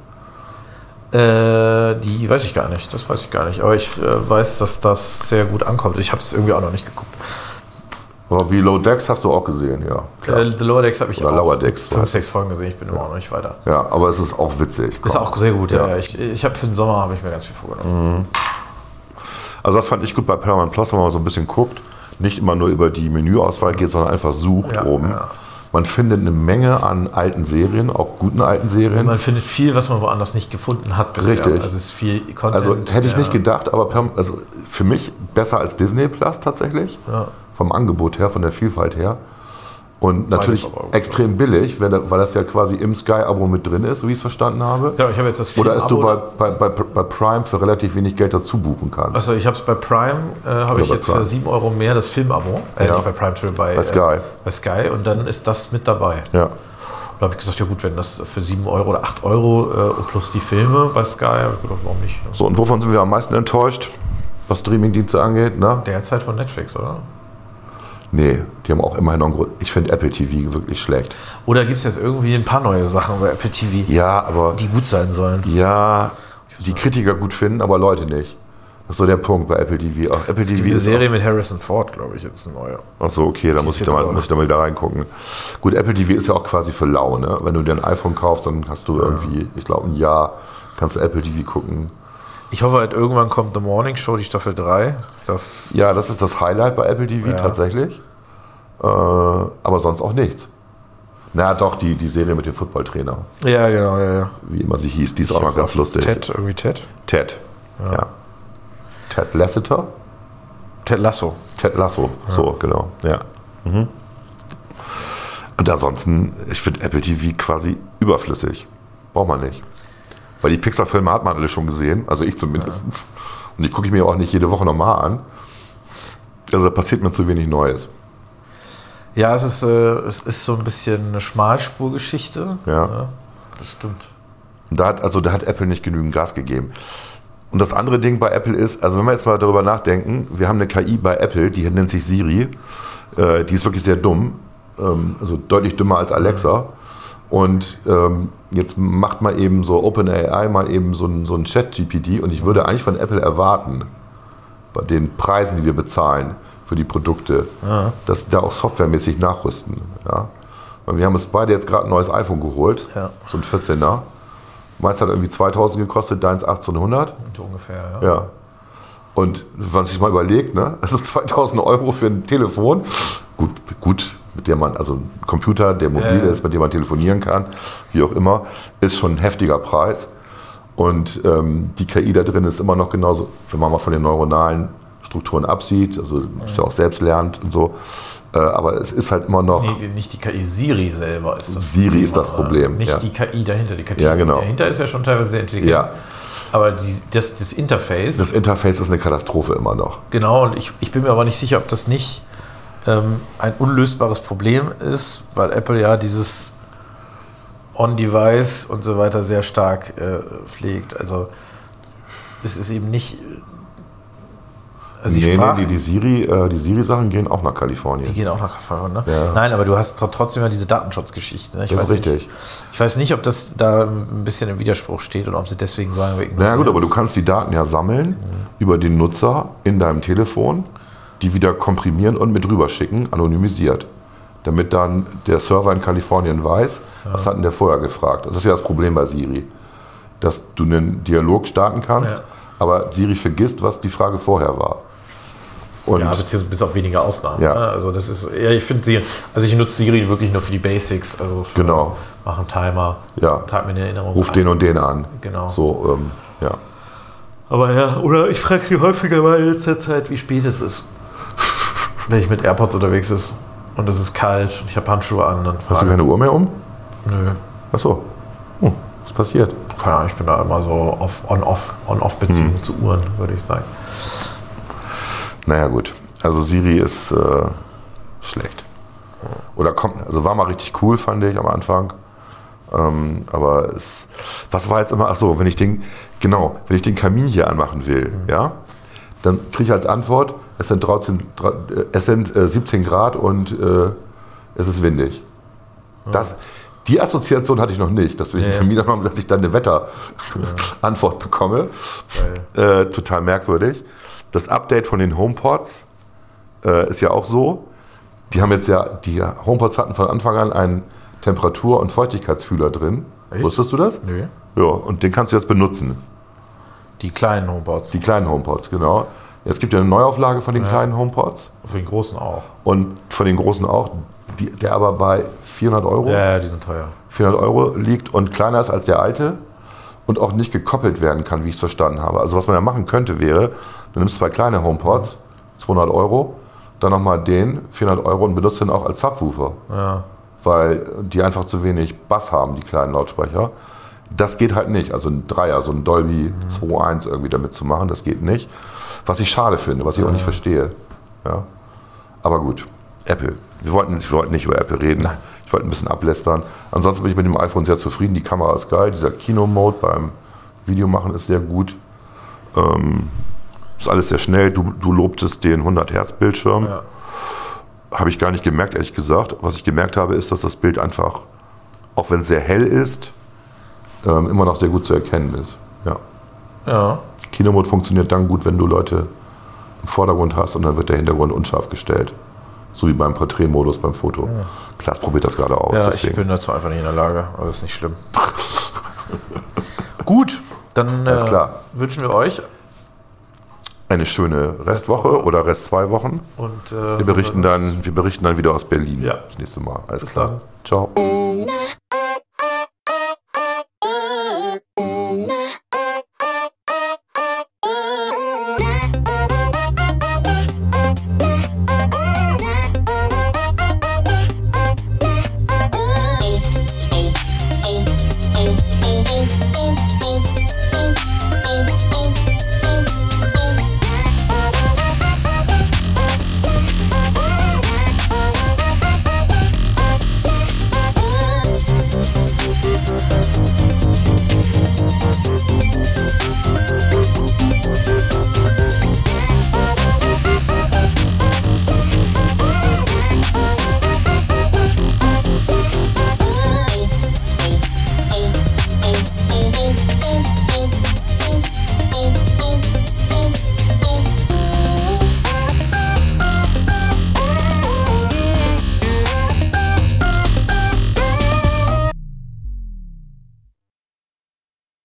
Äh, die weiß ich gar nicht, das weiß ich gar nicht. Aber ich äh, weiß, dass das sehr gut ankommt. Ich habe es irgendwie auch noch nicht geguckt. Aber wie Low Decks hast du auch gesehen, ja. Klar. Äh, The Lower Decks habe ich Oder auch Lower Decks, fünf, sechs Folgen gesehen. Ich bin immer noch nicht weiter. Ja, aber es ist auch witzig. Ist komm. auch sehr gut, ja. Ja. Ich, ich habe für den Sommer habe ich mir ganz viel vorgenommen. Also das fand ich gut bei Paramount Plus, wenn man mal so ein bisschen guckt, nicht immer nur über die Menüauswahl geht, sondern einfach sucht Ja, oben. ja. Man findet eine Menge an alten Serien, auch guten alten Serien. Man findet viel, was man woanders nicht gefunden hat bisher. Richtig. Also es ist viel Content. Also hätte ich ja. nicht gedacht, aber per, also für mich besser als Disney Plus tatsächlich. Vom Angebot her, von der Vielfalt her. Und natürlich extrem billig, weil, da- weil das ja quasi im Sky-Abo mit drin ist, so wie ich es verstanden habe. Genau, ich habe jetzt das Oder ist du bei, bei, bei, bei Prime für relativ wenig Geld dazu buchen kannst. Also ich habe es bei Prime, äh, habe ich jetzt Prime. für 7 Euro mehr das Filmabo. Äh, Ja. nicht bei Prime, bei, Bei Sky. Äh, bei Sky. Und dann ist das mit dabei. Ja. Da habe ich gesagt, ja gut, wenn das für 7 Euro oder 8 Euro äh, und plus die Filme bei Sky, gedacht, warum nicht? ne? So, und wovon sind wir am meisten enttäuscht, was Streamingdienste angeht? Ne? Derzeit von Netflix, oder? Nee, die haben auch immerhin noch einen Grund. Ich finde Apple TV wirklich schlecht. Oder gibt es jetzt irgendwie ein paar neue Sachen bei Apple TV, Ja, aber die gut sein sollen? ja, die Kritiker gut finden, aber Leute nicht. Das ist so der Punkt bei Apple TV. Auch Apple Es TV gibt eine ist Serie mit Harrison Ford, glaube ich, jetzt eine neue. Ach so, okay, da muss ich, da mal, muss ich da mal wieder reingucken. Gut, Apple TV ist ja auch quasi für lau, ne? Wenn du dir ein iPhone kaufst, dann hast du irgendwie, ich glaube, ein Jahr kannst du Apple TV gucken. Ich hoffe halt, irgendwann kommt The Morning Show, die Staffel 3. Das, Ja, das ist das Highlight bei Apple TV Ja. tatsächlich. Äh, aber sonst auch nichts. Na doch, die, die Serie mit dem Footballtrainer, ja, genau, ja, ja. wie immer sie hieß, die ist Ich auch noch ganz lustig. Ted, irgendwie Ted. Ted. Ja. Ted Lasseter? Ted Lasso. Ted Lasso, so, genau. Ja. Mhm. Und ansonsten, ich finde Apple TV quasi überflüssig. Braucht man nicht. Weil die Pixar-Filme hat man alle schon gesehen, also ich zumindest. Und die gucke ich mir auch nicht jede Woche nochmal an. Also da passiert mir zu wenig Neues. Ja, es ist, äh, es ist so ein bisschen eine Schmalspurgeschichte. Ja. das stimmt. Und da hat, also da hat Apple nicht genügend Gas gegeben. Und das andere Ding bei Apple ist, also wenn wir jetzt mal darüber nachdenken, wir haben eine KI bei Apple, die nennt sich Siri, äh, die ist wirklich sehr dumm, ähm, also deutlich dümmer als Alexa. Und ähm, jetzt macht mal eben so OpenAI mal eben so ein, so ein Chat-GPD und ich würde eigentlich von Apple erwarten, bei den Preisen, die wir bezahlen für die Produkte, dass sie da auch softwaremäßig nachrüsten. Ja? Weil wir haben uns beide jetzt gerade ein neues iPhone geholt, Ja. so ein 14er. Meins hat irgendwie 2000 gekostet, deins 1800. So ungefähr, ja. Ja. Und wenn man sich mal überlegt, ne? also 2000 Euro für ein Telefon, gut, gut, mit dem man, also ein Computer, der mobil ist, mit dem man telefonieren kann, wie auch immer, ist schon ein heftiger Preis. Und ähm, die KI da drin ist immer noch genauso, wenn man mal von den neuronalen Strukturen absieht, also ist ja auch selbst lernt und so. Äh, aber es ist halt immer noch. Nee, nicht die KI, Siri selber ist das Siri Problem, ist das? Problem, Nicht ja. die KI dahinter. Die KI Ja, genau. dahinter ist ja schon teilweise sehr intelligent. Ja. Aber die, das, das Interface, Das Interface ist eine Katastrophe immer noch. genau, und ich, ich bin mir aber nicht sicher, ob das nicht ähm, ein unlösbares Problem ist, weil Apple ja dieses On-Device und so weiter sehr stark äh, pflegt. Also es ist eben nicht. Also die nee, nee, die, die Siri, äh, die Siri-Sachen gehen auch nach Die Kalifornien. gehen auch nach Kalifornien, ne? Ja. Nein, aber du hast tro- trotzdem ja diese Datenschutzgeschichte. Ne? Ich Das weiß ist nicht, richtig. Ich weiß nicht, ob das da ein bisschen im Widerspruch steht oder ob sie deswegen sagen, wir Na ja, gut, aber du kannst die Daten ja sammeln über den Nutzer in deinem Telefon, die wieder komprimieren und mit rüberschicken, anonymisiert. Damit dann der Server in Kalifornien weiß, was hat denn der vorher gefragt. Das ist ja das Problem bei Siri. Dass du einen Dialog starten kannst, Ja. aber Siri vergisst, was die Frage vorher war. Und Ja, beziehungsweise bis auf wenige Ausnahmen. Ja. ne? Also das ist, ja, ich finde sie, also ich nutze Siri wirklich nur für die Basics, also für Genau. mach einen Timer, Ja. trag mir eine Erinnerung. ruf ein. den und den an. Genau. So, ähm, ja. Aber ja, oder ich frage sie häufiger mal in letzter Zeit, wie spät es ist. Wenn ich mit AirPods unterwegs ist und es ist kalt und ich habe Handschuhe an, dann Hast du frage keine Uhr mehr um? Nö. Achso. Hm, was passiert? Keine Ahnung, ich bin da immer so On-Off, On-Off-Beziehung Hm. zu Uhren, würde ich sagen. Naja, gut. Also Siri ist äh, schlecht. Oder kommt, also war mal richtig cool, fand ich am Anfang. Ähm, aber es, was war jetzt immer, ach so, wenn ich den, genau, wenn ich den Kamin hier anmachen will, ja, dann kriege ich als Antwort, es sind, 13, dra- äh, es sind äh, 17 Grad und äh, es ist windig. Das, die Assoziation hatte ich noch nicht, dass Ja, den ja. Kamin anmache, dass ich dann eine Wetterantwort bekomme. Äh, total merkwürdig. Das Update von den HomePods äh, ist ja auch so. Die haben jetzt ja, die HomePods hatten von Anfang an einen Temperatur- und Feuchtigkeitsfühler drin. Echt? Wusstest du das? Nö. Ja, und den kannst du jetzt benutzen. Die kleinen Homepots. Die kleinen HomePods, genau. Es gibt ja eine Neuauflage von den kleinen HomePods Für den großen auch. und von den großen auch. die, der aber bei 400 Euro, Ja, ja, die sind teuer. 400 Euro liegt und kleiner ist als der alte und auch nicht gekoppelt werden kann, wie ich es verstanden habe. Also was man ja machen könnte wäre, du nimmst zwei kleine HomePods, 200 Euro, dann nochmal den, 400 Euro und benutzt den auch als Subwoofer. Ja. weil die einfach zu wenig Bass haben, die kleinen Lautsprecher. Das geht halt nicht. Also ein Dreier, so ein Dolby 2.1 irgendwie damit zu machen, das geht nicht. Was ich schade finde, was ich auch nicht verstehe. Ja. Aber gut, Apple. Wir wollten, wir wollten nicht über Apple reden. Ich wollte ein bisschen ablästern. Ansonsten bin ich mit dem iPhone sehr zufrieden. Die Kamera ist geil. Dieser Kino-Mode beim Videomachen ist sehr gut. Ähm, ist alles sehr schnell. Du, du lobtest den 100 Hertz Bildschirm. Ja. Habe ich gar nicht gemerkt, ehrlich gesagt. Was ich gemerkt habe, ist, dass das Bild einfach, auch wenn es sehr hell ist, ähm, immer noch sehr gut zu erkennen ist. Ja. Ja. Kinomode funktioniert dann gut, wenn du Leute im Vordergrund hast und dann wird der Hintergrund unscharf gestellt. So wie beim Porträtmodus beim Foto. Klaas probiert das gerade aus. Ja, ich deswegen. bin dazu einfach nicht in der Lage, aber ist nicht schlimm. Gut, dann äh, wünschen wir euch Eine schöne Restwoche oder Rest zwei Wochen. und äh, Wir berichten dann, wir berichten dann wieder aus Berlin Ja. das nächste Mal. Alles Bis klar. dann. Ciao.